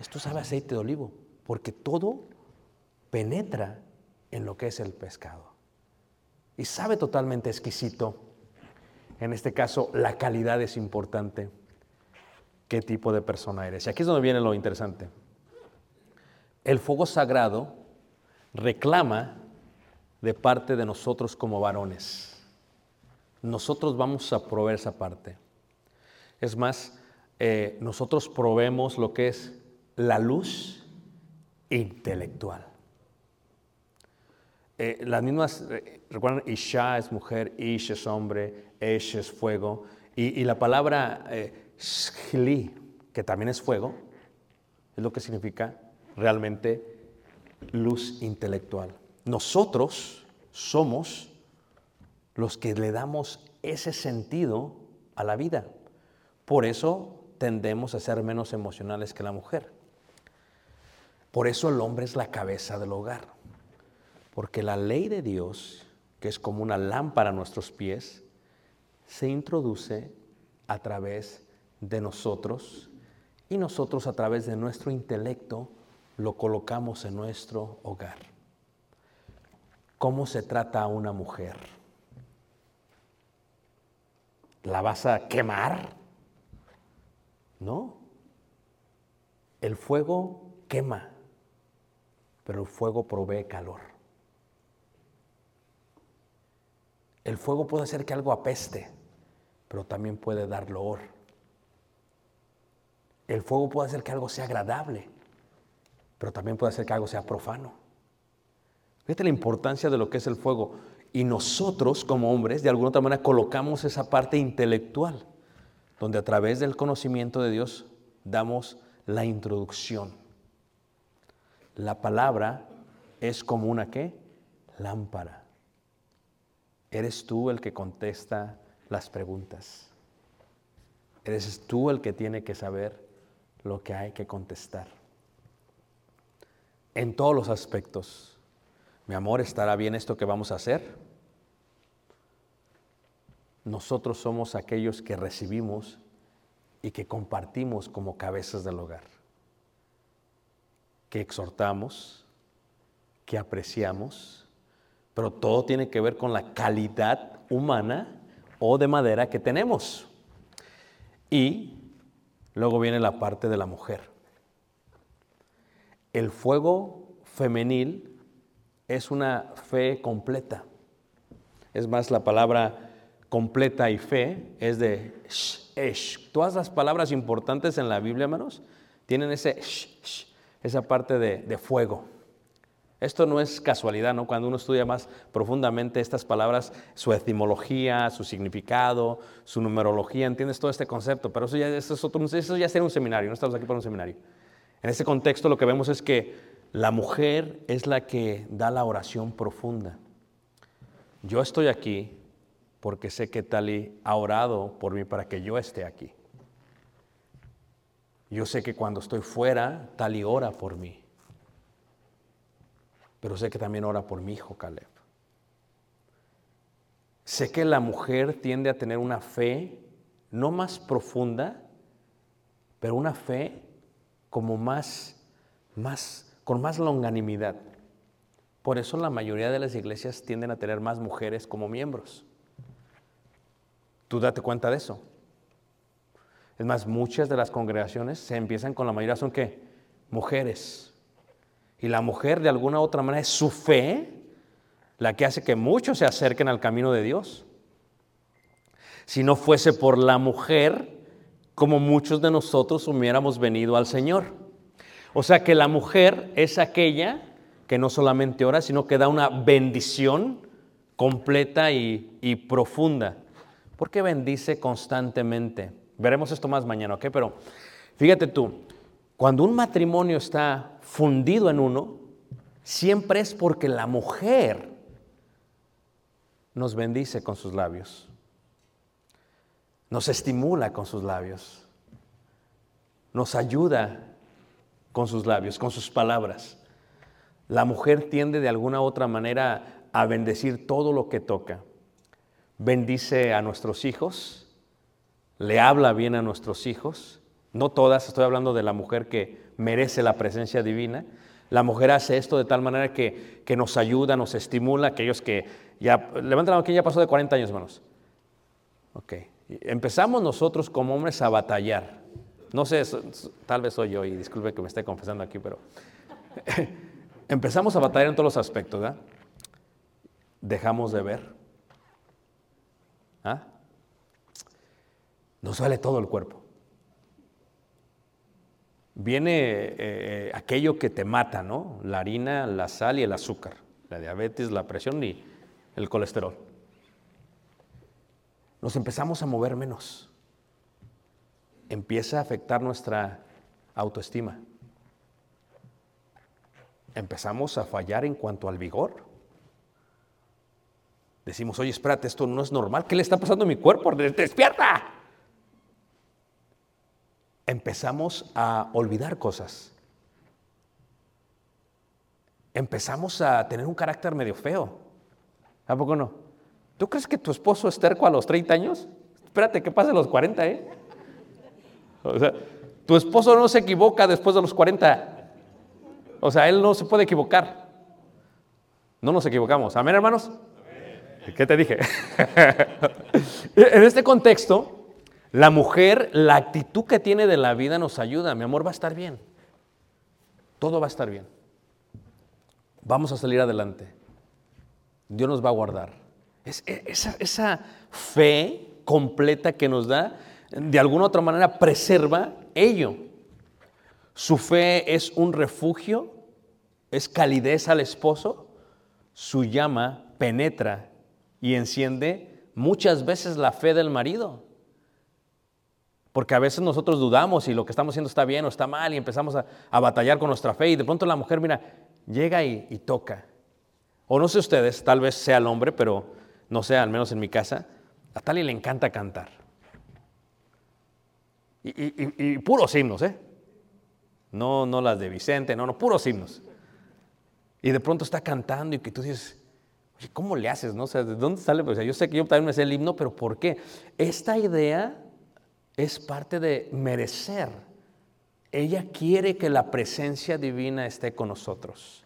Esto sabe aceite de olivo, porque todo penetra en lo que es el pescado. Y sabe totalmente exquisito. En este caso, la calidad es importante. ¿Qué tipo de persona eres? Y aquí es donde viene lo interesante. El fuego sagrado reclama de parte de nosotros como varones. Nosotros vamos a proveer esa parte. Es más, eh, nosotros proveemos lo que es la luz intelectual. Eh, las mismas, eh, recuerdan, Isha es mujer, Ish es hombre, Esh es fuego. Y, y la palabra eh, Shli, que también es fuego, es lo que significa realmente luz intelectual. Nosotros somos los que le damos ese sentido a la vida. Por eso tendemos a ser menos emocionales que la mujer. Por eso el hombre es la cabeza del hogar. Porque la ley de Dios, que es como una lámpara a nuestros pies, se introduce a través de nosotros y nosotros a través de nuestro intelecto lo colocamos en nuestro hogar. ¿Cómo se trata a una mujer? ¿La vas a quemar? No. El fuego quema, pero el fuego provee calor. El fuego puede hacer que algo apeste, pero también puede dar loor. El fuego puede hacer que algo sea agradable, pero también puede hacer que algo sea profano. Fíjate la importancia de lo que es el fuego. Y nosotros como hombres, de alguna otra manera, colocamos esa parte intelectual, donde a través del conocimiento de Dios damos la introducción. La palabra es como una qué? Lámpara. Eres tú el que contesta las preguntas. Eres tú el que tiene que saber lo que hay que contestar. En todos los aspectos. Mi amor, ¿estará bien esto que vamos a hacer? Nosotros somos aquellos que recibimos y que compartimos como cabezas del hogar. Que exhortamos, que apreciamos, pero todo tiene que ver con la calidad humana o de madera que tenemos. Y luego viene la parte de la mujer. El fuego femenil es una fe completa. Es más, la palabra completa y fe es de sh, esh. Todas las palabras importantes en la Biblia, hermanos, tienen ese sh, sh, esa parte de, de fuego. Esto no es casualidad, ¿no? Cuando uno estudia más profundamente estas palabras, su etimología, su significado, su numerología, entiendes todo este concepto. Pero eso ya, es otro, eso ya sería un seminario, no estamos aquí para un seminario. En este contexto lo que vemos es que la mujer es la que da la oración profunda. Yo estoy aquí porque sé que Tali ha orado por mí para que yo esté aquí. Yo sé que cuando estoy fuera, Tali ora por mí. Pero sé que también ora por mi hijo Caleb. Sé que la mujer tiende a tener una fe no más profunda, pero una fe como más, más, con más longanimidad. Por eso la mayoría de las iglesias tienden a tener más mujeres como miembros. Tú date cuenta de eso. Es más, muchas de las congregaciones se empiezan con la mayoría son qué? Mujeres. Y la mujer de alguna otra manera es su fe la que hace que muchos se acerquen al camino de Dios. Si no fuese por la mujer, como muchos de nosotros hubiéramos venido al Señor. O sea que la mujer es aquella que no solamente ora, sino que da una bendición completa y, y profunda. Porque bendice constantemente. Veremos esto más mañana, ¿ok? Pero fíjate tú, cuando un matrimonio está fundido en uno, siempre es porque la mujer nos bendice con sus labios, nos estimula con sus labios, nos ayuda con sus labios, con sus palabras. La mujer tiende de alguna u otra manera a bendecir todo lo que toca. Bendice a nuestros hijos, le habla bien a nuestros hijos. No todas, estoy hablando de la mujer que merece la presencia divina. La mujer hace esto de tal manera que, que nos ayuda, nos estimula, aquellos que ya, levanten la mano, ¿quién ya pasó de 40 años, hermanos? Ok, empezamos nosotros como hombres a batallar. No sé, tal vez soy yo y disculpe que me esté confesando aquí, pero empezamos a batallar en todos los aspectos, ¿verdad? Dejamos de ver. ¿Ah? Nos duele todo el cuerpo. Viene eh, eh, aquello que te mata, ¿no? La harina, la sal y el azúcar, la diabetes, la presión y el colesterol. Nos empezamos a mover menos. Empieza a afectar nuestra autoestima. Empezamos a fallar en cuanto al vigor. Decimos, oye, espérate, esto no es normal. ¿Qué le está pasando a mi cuerpo? ¡Despierta! Empezamos a olvidar cosas. Empezamos a tener un carácter medio feo. ¿A poco no? ¿Tú crees que tu esposo es terco a los 30 años? Espérate que pase los 40, ¿eh? O sea, tu esposo no se equivoca después de los 40. O sea, él no se puede equivocar. No nos equivocamos. ¿Amén, hermanos? ¿Qué te dije? en este contexto, la mujer, la actitud que tiene de la vida nos ayuda. Mi amor va a estar bien. Todo va a estar bien. Vamos a salir adelante. Dios nos va a guardar. Es, esa, esa fe completa que nos da, de alguna u otra manera, preserva ello. Su fe es un refugio, es calidez al esposo. Su llama penetra y enciende muchas veces la fe del marido. Porque a veces nosotros dudamos si lo que estamos haciendo está bien o está mal y empezamos a, a batallar con nuestra fe y de pronto la mujer, mira, llega y, y, toca. O no sé ustedes, tal vez sea el hombre, pero no sé, al menos en mi casa, a Tali le encanta cantar. Y, y, y, puros himnos, ¿eh? No, no las de Vicente, no, no, puros himnos. Y de pronto está cantando y que tú dices, Oye, ¿cómo le haces? No? O sea, ¿de dónde sale? O sea, yo sé que yo también me sé el himno, pero ¿por qué? Esta idea es parte de merecer. Ella quiere que la presencia divina esté con nosotros.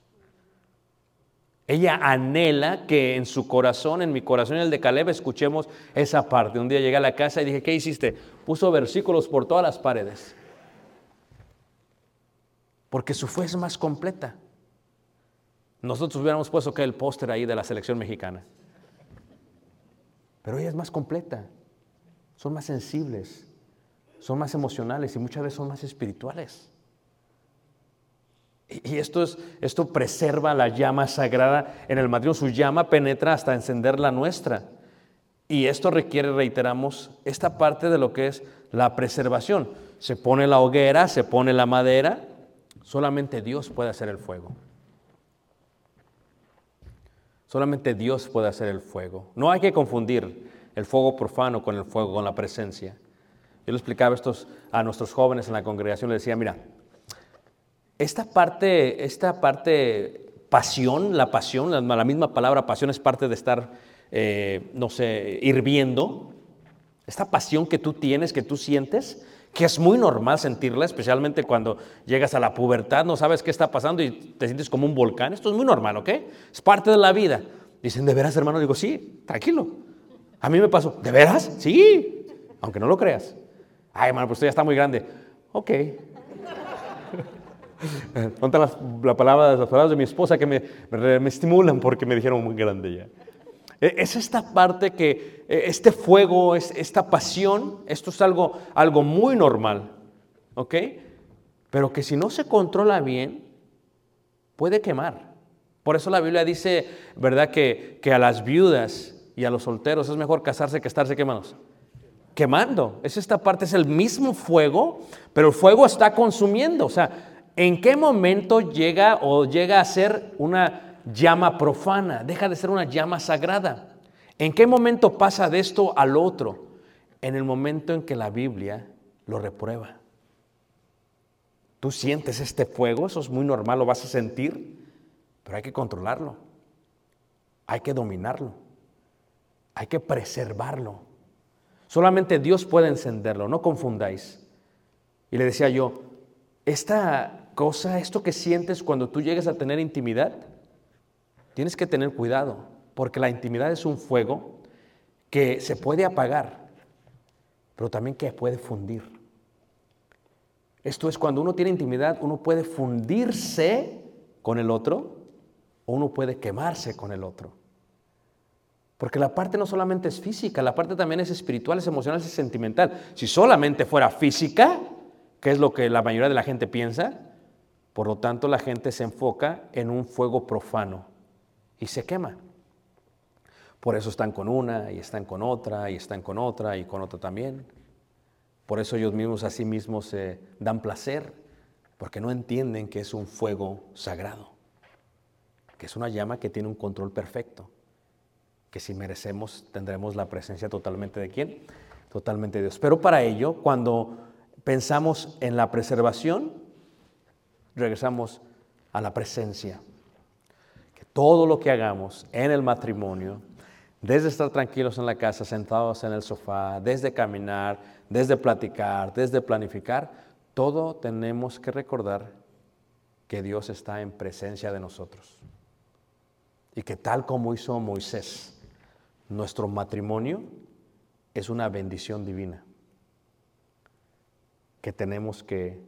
Ella anhela que en su corazón, en mi corazón y el de Caleb, escuchemos esa parte. Un día llegué a la casa y dije, ¿qué hiciste? Puso versículos por todas las paredes. Porque su fe es más completa. Nosotros hubiéramos puesto que el póster ahí de la selección mexicana. Pero ella es más completa. Son más sensibles, son más emocionales y muchas veces son más espirituales. Y esto, es, esto preserva la llama sagrada en el matrimonio. Su llama penetra hasta encender la nuestra. Y esto requiere, reiteramos, esta parte de lo que es la preservación. Se pone la hoguera, se pone la madera. Solamente Dios puede hacer el fuego. Solamente Dios puede hacer el fuego. No hay que confundir el fuego profano con el fuego, con la presencia. Yo le explicaba estos a nuestros jóvenes en la congregación, le decía, mira, esta parte, esta parte pasión, la pasión, la, la misma palabra pasión es parte de estar, eh, no sé, hirviendo. Esta pasión que tú tienes, que tú sientes, que es muy normal sentirla, especialmente cuando llegas a la pubertad, no sabes qué está pasando y te sientes como un volcán. Esto es muy normal, ¿ok? Es parte de la vida. Dicen, ¿de veras, hermano? Digo, sí, tranquilo. A mí me pasó, ¿de veras? Sí, aunque no lo creas. Ay, hermano, pues usted ya está muy grande. Ok. Ponte las, la palabra, las palabras de mi esposa que me, me, me estimulan porque me dijeron muy grande ya. E- Es esta parte que, eh, este fuego, es, esta pasión, esto es algo, algo muy normal, ¿ok? Pero que si no se controla bien, puede quemar. Por eso la Biblia dice, ¿verdad? Que, que a las viudas y a los solteros es mejor casarse que estarse quemados. Quemando. Es esta parte, es el mismo fuego, pero el fuego está consumiendo. O sea, ¿en qué momento llega o llega a ser una llama profana? Deja de ser una llama sagrada. ¿En qué momento pasa de esto al otro? En el momento en que la Biblia lo reprueba. Tú sientes este fuego, eso es muy normal, lo vas a sentir, pero hay que controlarlo. Hay que dominarlo. Hay que preservarlo. Solamente Dios puede encenderlo, no confundáis. Y le decía yo, esta cosa, esto que sientes cuando tú llegues a tener intimidad, tienes que tener cuidado, porque la intimidad es un fuego que se puede apagar, pero también que puede fundir. Esto es cuando uno tiene intimidad, uno puede fundirse con el otro o uno puede quemarse con el otro. Porque la parte no solamente es física, la parte también es espiritual, es emocional, es sentimental. Si solamente fuera física, que es lo que la mayoría de la gente piensa, por lo tanto la gente se enfoca en un fuego profano y se quema. Por eso están con una y están con otra y están con otra y con otra también. Por eso ellos mismos a sí mismos se dan placer, porque no entienden que es un fuego sagrado, que es una llama que tiene un control perfecto, que si merecemos tendremos la presencia totalmente de quién? Totalmente de Dios. Pero para ello, cuando pensamos en la preservación, regresamos a la presencia. Que todo lo que hagamos en el matrimonio, desde estar tranquilos en la casa, sentados en el sofá, desde caminar, desde platicar, desde planificar, todo tenemos que recordar que Dios está en presencia de nosotros. Y que tal como hizo Moisés, nuestro matrimonio es una bendición divina que tenemos que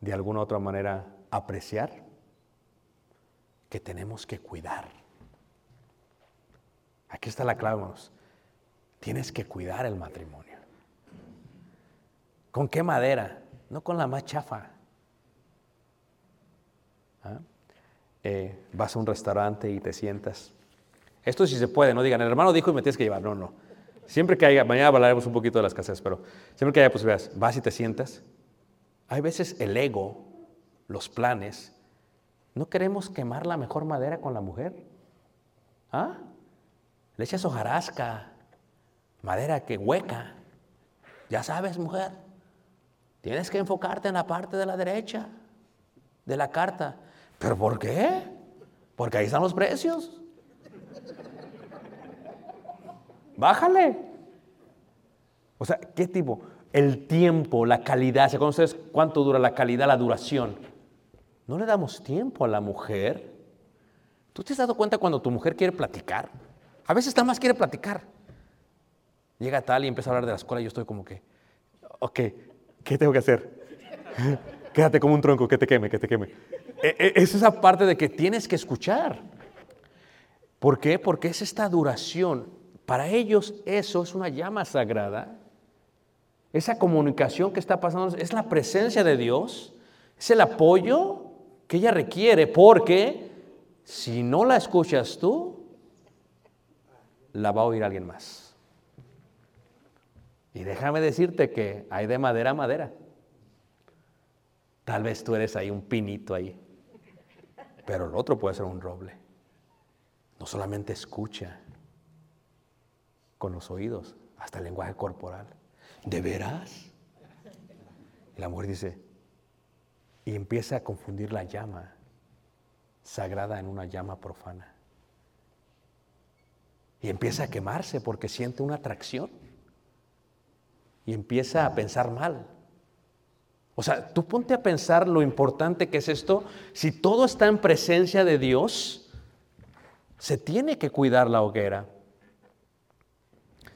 de alguna u otra manera apreciar, que tenemos que cuidar. Aquí está la clave. Tienes que cuidar el matrimonio. ¿Con qué madera? No con la más chafa. ¿Ah? Eh, vas a un restaurante y te sientas. Esto sí se puede, no digan, el hermano dijo y me tienes que llevar. No, no. Siempre que haya, mañana hablaremos un poquito de las casas, pero siempre que haya posibilidades, vas y te sientas. Hay veces el ego, los planes, no queremos quemar la mejor madera con la mujer. ¿Ah? Le echas hojarasca, madera que hueca. Ya sabes, mujer, tienes que enfocarte en la parte de la derecha de la carta. ¿Pero por qué? Porque ahí están los precios. Bájale. O sea, ¿qué tipo? El tiempo, la calidad. ¿Se conocen ustedes cuánto dura la calidad, la duración? No le damos tiempo a la mujer. ¿Tú te has dado cuenta cuando tu mujer quiere platicar? A veces nada más quiere platicar. Llega tal y empieza a hablar de la escuela y yo estoy como que, ok, ¿qué tengo que hacer? Quédate como un tronco, que te queme, que te queme. E- e- Es esa parte de que tienes que escuchar. ¿Por qué? Porque es esta duración. Para ellos eso es una llama sagrada. Esa comunicación que está pasando es la presencia de Dios. Es el apoyo que ella requiere porque si no la escuchas tú, la va a oír alguien más. Y déjame decirte que hay de madera a madera. Tal vez tú eres ahí un pinito ahí, pero el otro puede ser un roble. No solamente escucha con los oídos, hasta el lenguaje corporal. ¿De veras? La mujer dice, y empieza a confundir la llama sagrada en una llama profana. Y empieza a quemarse porque siente una atracción. Y empieza a pensar mal. O sea, tú ponte a pensar lo importante que es esto. Si todo está en presencia de Dios, se tiene que cuidar la hoguera.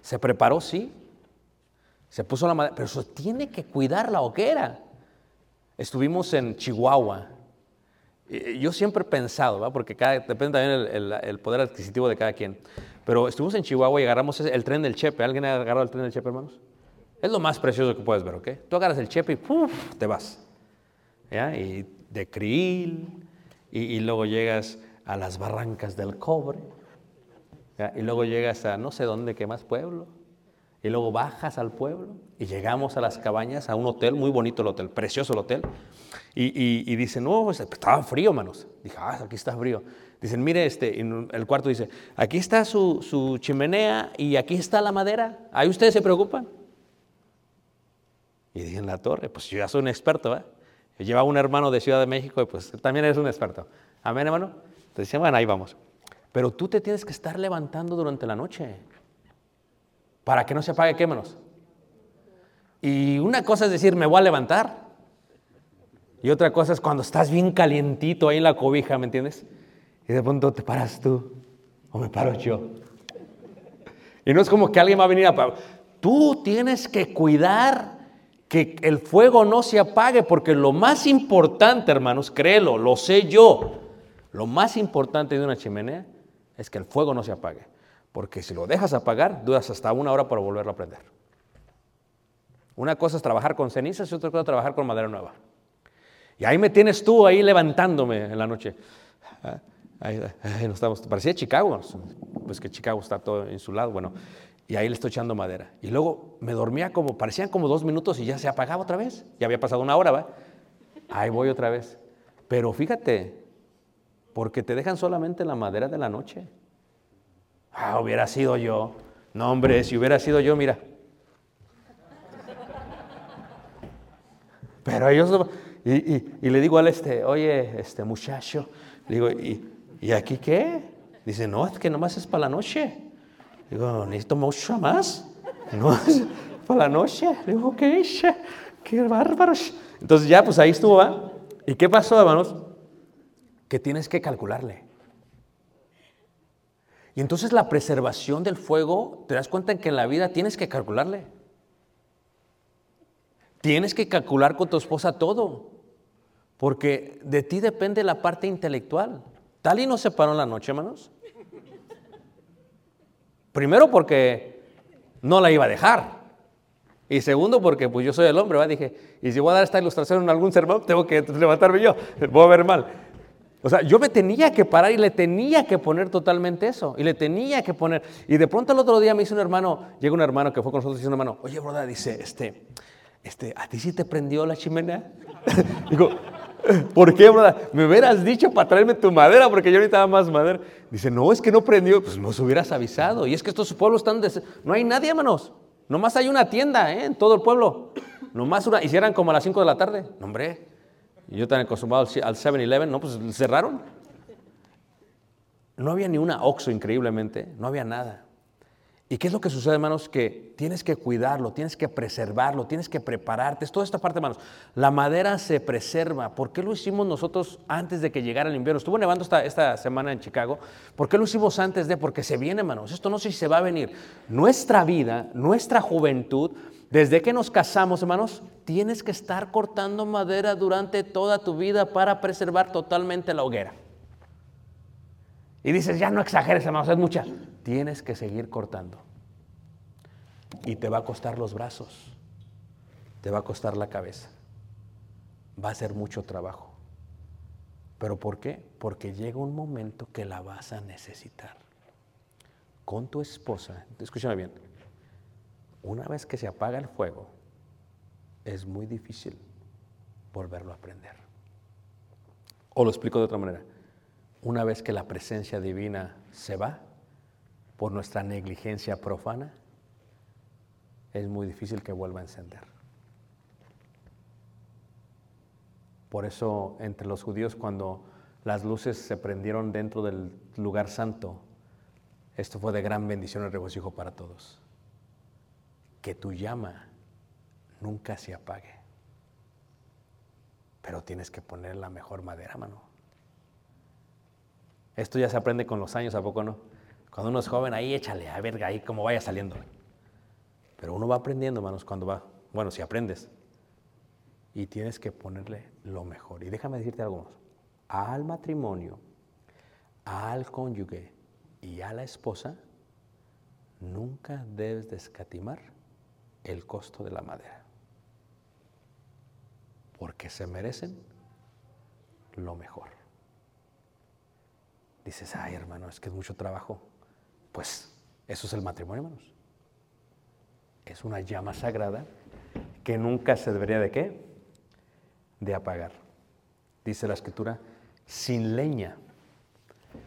Se preparó, sí. Se puso la madera, pero se tiene que cuidar la hoguera. Estuvimos en Chihuahua. Yo siempre he pensado, ¿va? porque cada- depende también el, poder adquisitivo de cada quien. Pero estuvimos en Chihuahua y agarramos el tren del Chepe. ¿Alguien ha agarrado el tren del Chepe, hermanos? Es lo más precioso que puedes ver, ¿ok? Tú agarras el Chepe y ¡puf! te vas. ¿Ya? Y de Krill, y luego llegas a las barrancas del cobre, y luego llegas a no sé dónde, qué más pueblo, y luego bajas al pueblo, y llegamos a las cabañas, a un hotel, muy bonito el hotel, precioso el hotel, y, y, y dicen, no, pues, estaba frío, manos. Dije, ah, aquí está frío. Dicen, mire, este, en el cuarto dice, aquí está su, su chimenea y aquí está la madera, ahí ustedes se preocupan. Y dije, en la torre, pues yo ya soy un experto. Yo llevaba un hermano de Ciudad de México y pues también eres un experto. Amén, hermano. Entonces decía, bueno, ahí vamos. Pero tú te tienes que estar levantando durante la noche para que no se apague, qué manos. Y una cosa es decir, me voy a levantar. Y otra cosa es cuando estás bien calientito ahí en la cobija, ¿me entiendes? Y de pronto te paras tú o me paro yo. Y no es como que alguien va a venir a... Tú tienes que cuidar que el fuego no se apague, porque lo más importante, hermanos, créelo, lo sé yo, lo más importante de una chimenea es que el fuego no se apague. Porque si lo dejas apagar, duras hasta una hora para volverlo a prender. Una cosa es trabajar con cenizas y otra cosa es trabajar con madera nueva. Y ahí me tienes tú ahí levantándome en la noche. Ah, Ahí, ahí parecía Chicago, pues que Chicago está todo insulado, bueno, y ahí le estoy echando madera. Y luego me dormía como, parecían como dos minutos y ya se apagaba otra vez. Ya había pasado una hora, ¿va? Ahí voy otra vez. Pero fíjate, porque te dejan solamente la madera de la noche. Ah, hubiera sido yo. No, hombre, si hubiera sido yo, mira. Pero ellos, lo- y, y- le digo al este, oye, este muchacho, le digo, ¿y, ¿y aquí qué? Dice, no, es que nomás es para la noche. Digo, necesito mucho más. No, es para la noche. Le digo, ¿qué? Qué bárbaros. Entonces ya, pues ahí estuvo, ¿va? ¿Y qué pasó, hermanos? Que tienes que calcularle. Y entonces la preservación del fuego, te das cuenta en que en la vida tienes que calcularle. Tienes que calcular con tu esposa todo, porque de ti depende la parte intelectual. Tal y no se paró en la noche, hermanos. Primero porque no la iba a dejar. Y segundo porque pues yo soy el hombre, ¿va? Dije, y si voy a dar esta ilustración en algún sermón, tengo que levantarme yo, voy a ver mal. O sea, yo me tenía que parar y le tenía que poner totalmente eso. Y le tenía que poner. Y de pronto el otro día me dice un hermano, llega un hermano que fue con nosotros y dice hermano, oye, broda, dice, este, este, ¿a ti sí te prendió la chimenea? Digo, ¿por qué, broda? Me hubieras dicho para traerme tu madera porque yo necesitaba más madera. Dice, no, es que no prendió. Pues nos hubieras avisado. Y es que estos pueblos están... des- No hay nadie, hermanos. Nomás hay una tienda ¿eh? en todo el pueblo. Nomás una... Hicieran como a las 5 de la tarde. No. Yo tan acostumbrado al 7-Eleven, no, pues cerraron. No había ni una Oxxo, increíblemente. No había nada. ¿Y qué es lo que sucede, hermanos? Que tienes que cuidarlo, tienes que preservarlo, tienes que prepararte. Es toda esta parte, hermanos. La madera se preserva. ¿Por qué lo hicimos nosotros antes de que llegara el invierno? Estuvo nevando esta, esta semana en Chicago. ¿Por qué lo hicimos antes de? Porque se viene, hermanos. Esto no sé si se va a venir. Nuestra vida, nuestra juventud, desde que nos casamos, hermanos, tienes que estar cortando madera durante toda tu vida para preservar totalmente la hoguera. Y dices, ya no exageres, hermanos, es mucha. Tienes que seguir cortando. Y te va a costar los brazos. Te va a costar la cabeza. va a ser mucho trabajo. ¿Pero por qué? Porque llega un momento que la vas a necesitar. Con tu esposa, escúchame bien, una vez que se apaga el fuego, es muy difícil volverlo a prender. O lo explico de otra manera. Una vez que la presencia divina se va por nuestra negligencia profana, es muy difícil que vuelva a encender. Por eso entre los judíos cuando las luces se prendieron dentro del lugar santo, esto fue de gran bendición y regocijo para todos. Que tu llama nunca se apague. Pero tienes que poner la mejor madera, mano. Esto ya se aprende con los años, ¿a poco no? Cuando uno es joven, ahí échale, a ver, ahí como vaya saliendo. Pero uno va aprendiendo, hermanos, cuando va. Bueno, si aprendes. Y tienes que ponerle lo mejor. Y déjame decirte algo más. Al matrimonio, al cónyuge y a la esposa, nunca debes de escatimar el costo de la madera. Porque se merecen lo mejor. Dices, ay hermano, es que es mucho trabajo. Pues eso es el matrimonio, hermanos. Es una llama sagrada que nunca se debería de qué? De apagar. Dice la escritura, sin leña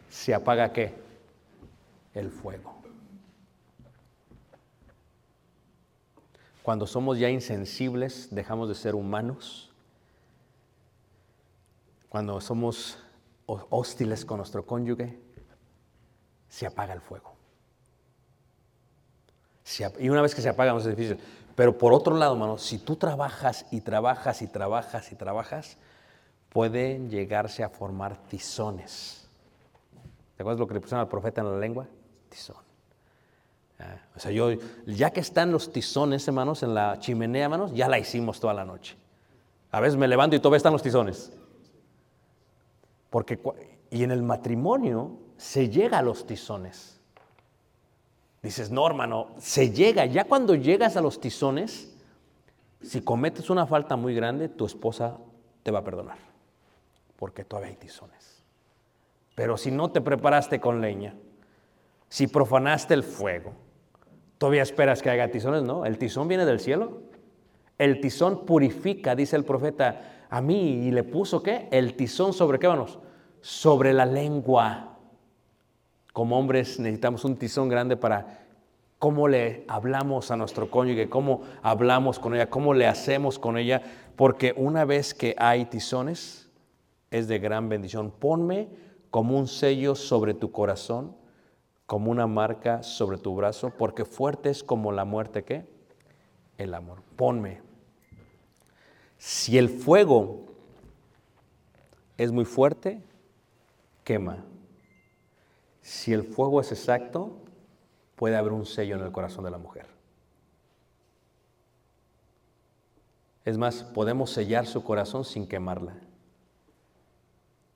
se apaga qué? El fuego. Cuando somos ya insensibles, dejamos de ser humanos. Cuando somos hostiles con nuestro cónyuge, se apaga el fuego. y una vez que se apaga, no es difícil. Pero por otro lado, hermano, si tú trabajas y trabajas y trabajas y trabajas, pueden llegarse a formar tizones. ¿Te acuerdas lo que le pusieron al profeta en la lengua? Tizón. Ah, o sea, yo, ya que están los tizones, hermanos, en la chimenea, hermanos, ya la hicimos toda la noche. A veces me levanto y todavía están los tizones. Porque, y en el matrimonio se llega a los tizones. Dices, no, hermano, se llega. Ya cuando llegas a los tizones, si cometes una falta muy grande, tu esposa te va a perdonar. Porque todavía hay tizones. Pero si no te preparaste con leña, si profanaste el fuego, todavía esperas que haya tizones, ¿no? El tizón viene del cielo. El tizón purifica, dice el profeta, a mí y le puso qué? El tizón sobre qué, manos? Sobre la lengua. Como hombres necesitamos un tizón grande para cómo le hablamos a nuestro cónyuge, cómo hablamos con ella, cómo le hacemos con ella, porque una vez que hay tizones es de gran bendición. Ponme como un sello sobre tu corazón, como una marca sobre tu brazo, porque fuerte es como la muerte que el amor. Ponme, si el fuego es muy fuerte, quema. Si el fuego es exacto, puede haber un sello en el corazón de la mujer. Es más, podemos sellar su corazón sin quemarla.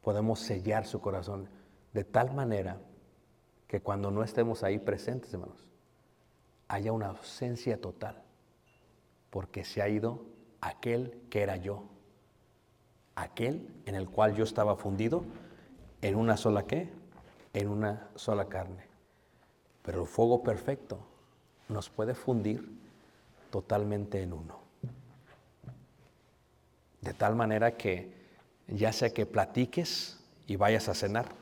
Podemos sellar su corazón de tal manera que cuando no estemos ahí presentes, hermanos, haya una ausencia total, porque se ha ido aquel que era yo, aquel en el cual yo estaba fundido en una sola qué, en una sola carne. Pero el fuego perfecto nos puede fundir totalmente en uno. De tal manera que ya sea que platiques y vayas a cenar,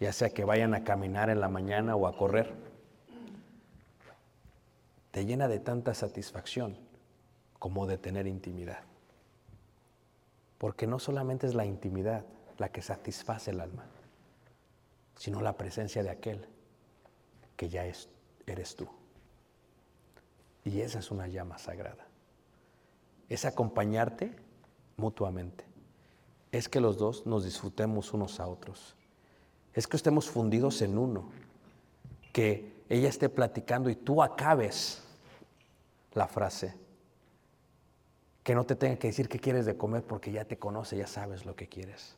ya sea que vayan a caminar en la mañana o a correr, te llena de tanta satisfacción como de tener intimidad. Porque no solamente es la intimidad la que satisface el alma, sino la presencia de aquel que ya es, eres tú. Y esa es una llama sagrada. Es acompañarte mutuamente. Es que los dos nos disfrutemos unos a otros. Es que estemos fundidos en uno. Que ella esté platicando y tú acabes la frase que no te tenga que decir qué quieres de comer porque ya te conoce, ya sabes lo que quieres.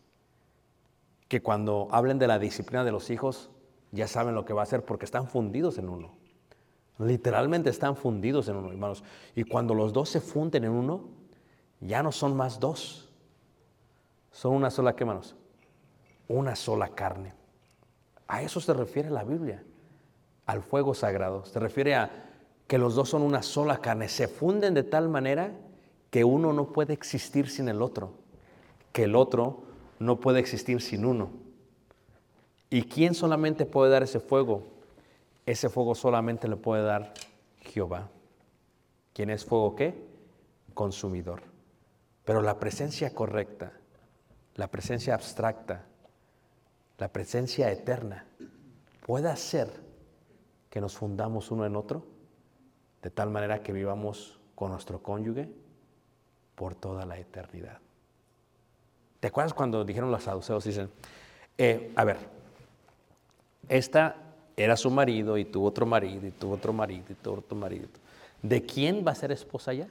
Que cuando hablen de la disciplina de los hijos, ya saben lo que va a hacer porque están fundidos en uno. Literalmente están fundidos en uno, hermanos. Y cuando los dos se funden en uno, Ya no son más dos. Son una sola, ¿qué manos? Una sola carne. A eso se refiere la Biblia, al fuego sagrado. Se refiere a que los dos son una sola carne. Se funden de tal manera que uno no puede existir sin el otro, que el otro no puede existir sin uno. ¿Y quién solamente puede dar ese fuego? Ese fuego solamente le puede dar Jehová. ¿Quién es fuego qué? Consumidor. Pero la presencia correcta, la presencia abstracta, la presencia eterna, puede hacer que nos fundamos uno en otro, de tal manera que vivamos con nuestro cónyuge por toda la eternidad. ¿Te acuerdas cuando dijeron los saduceos? Dicen, eh, a ver, esta era su marido y tuvo otro marido y tuvo otro marido y tuvo otro marido. ¿De quién va a ser esposa ya?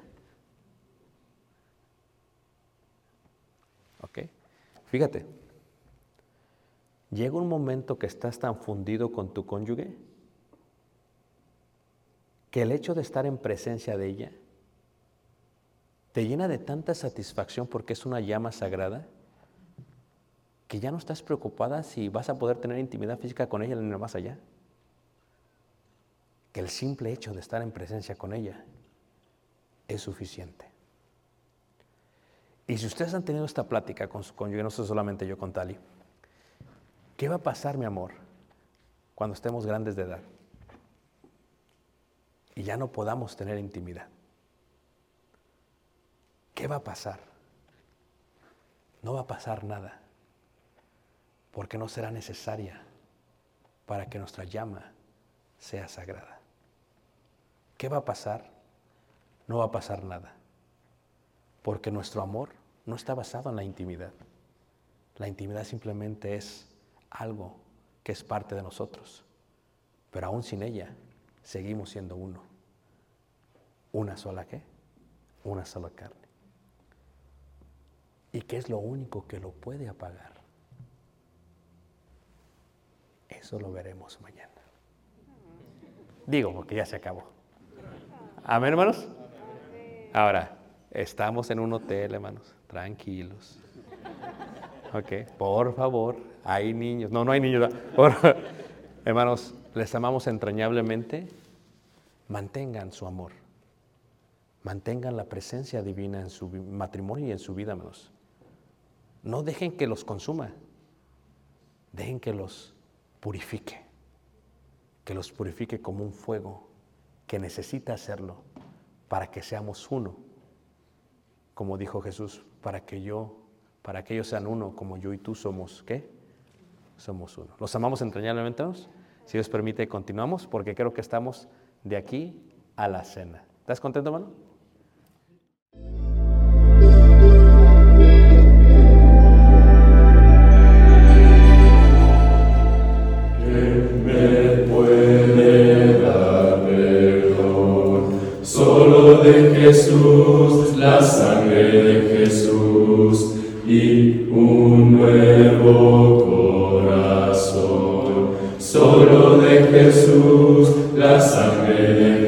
¿Ok? Fíjate, llega un momento que estás tan fundido con tu cónyuge que el hecho de estar en presencia de ella te llena de tanta satisfacción porque es una llama sagrada que ya no estás preocupada si vas a poder tener intimidad física con ella en el más allá. Que el simple hecho de estar en presencia con ella es suficiente. Y si ustedes han tenido esta plática con su cónyuge, no soy solamente yo con Tali, ¿qué va a pasar, mi amor, cuando estemos grandes de edad? Y ya no podamos tener intimidad. ¿Qué va a pasar? No va a pasar nada porque no será necesaria para que nuestra llama sea sagrada. ¿Qué va a pasar? No va a pasar nada, porque nuestro amor no está basado en la intimidad. La intimidad simplemente es algo que es parte de nosotros, pero aún sin ella seguimos siendo uno. ¿Una sola qué? Una sola carne. ¿Y qué es lo único que lo puede apagar? Eso lo veremos mañana. Digo, porque ya se acabó. Amén, hermanos. Ahora, estamos en un hotel, hermanos. Tranquilos. Ok, por favor, hay niños. No, no hay niños. Hermanos, les amamos entrañablemente. Mantengan su amor. Mantengan la presencia divina en su matrimonio y en su vida, hermanos. No dejen que los consuma. Dejen que los purifique, que los purifique como un fuego que necesita hacerlo para que seamos uno, como dijo Jesús, para que yo, para que ellos sean uno, como yo y tú somos, ¿qué? Somos uno. ¿Los amamos entrañablemente? Si Dios permite, continuamos, porque creo que estamos de aquí a la cena. ¿Estás contento, hermano? De Jesús, la sangre de Jesús y un nuevo. Solo de Jesús, la sangre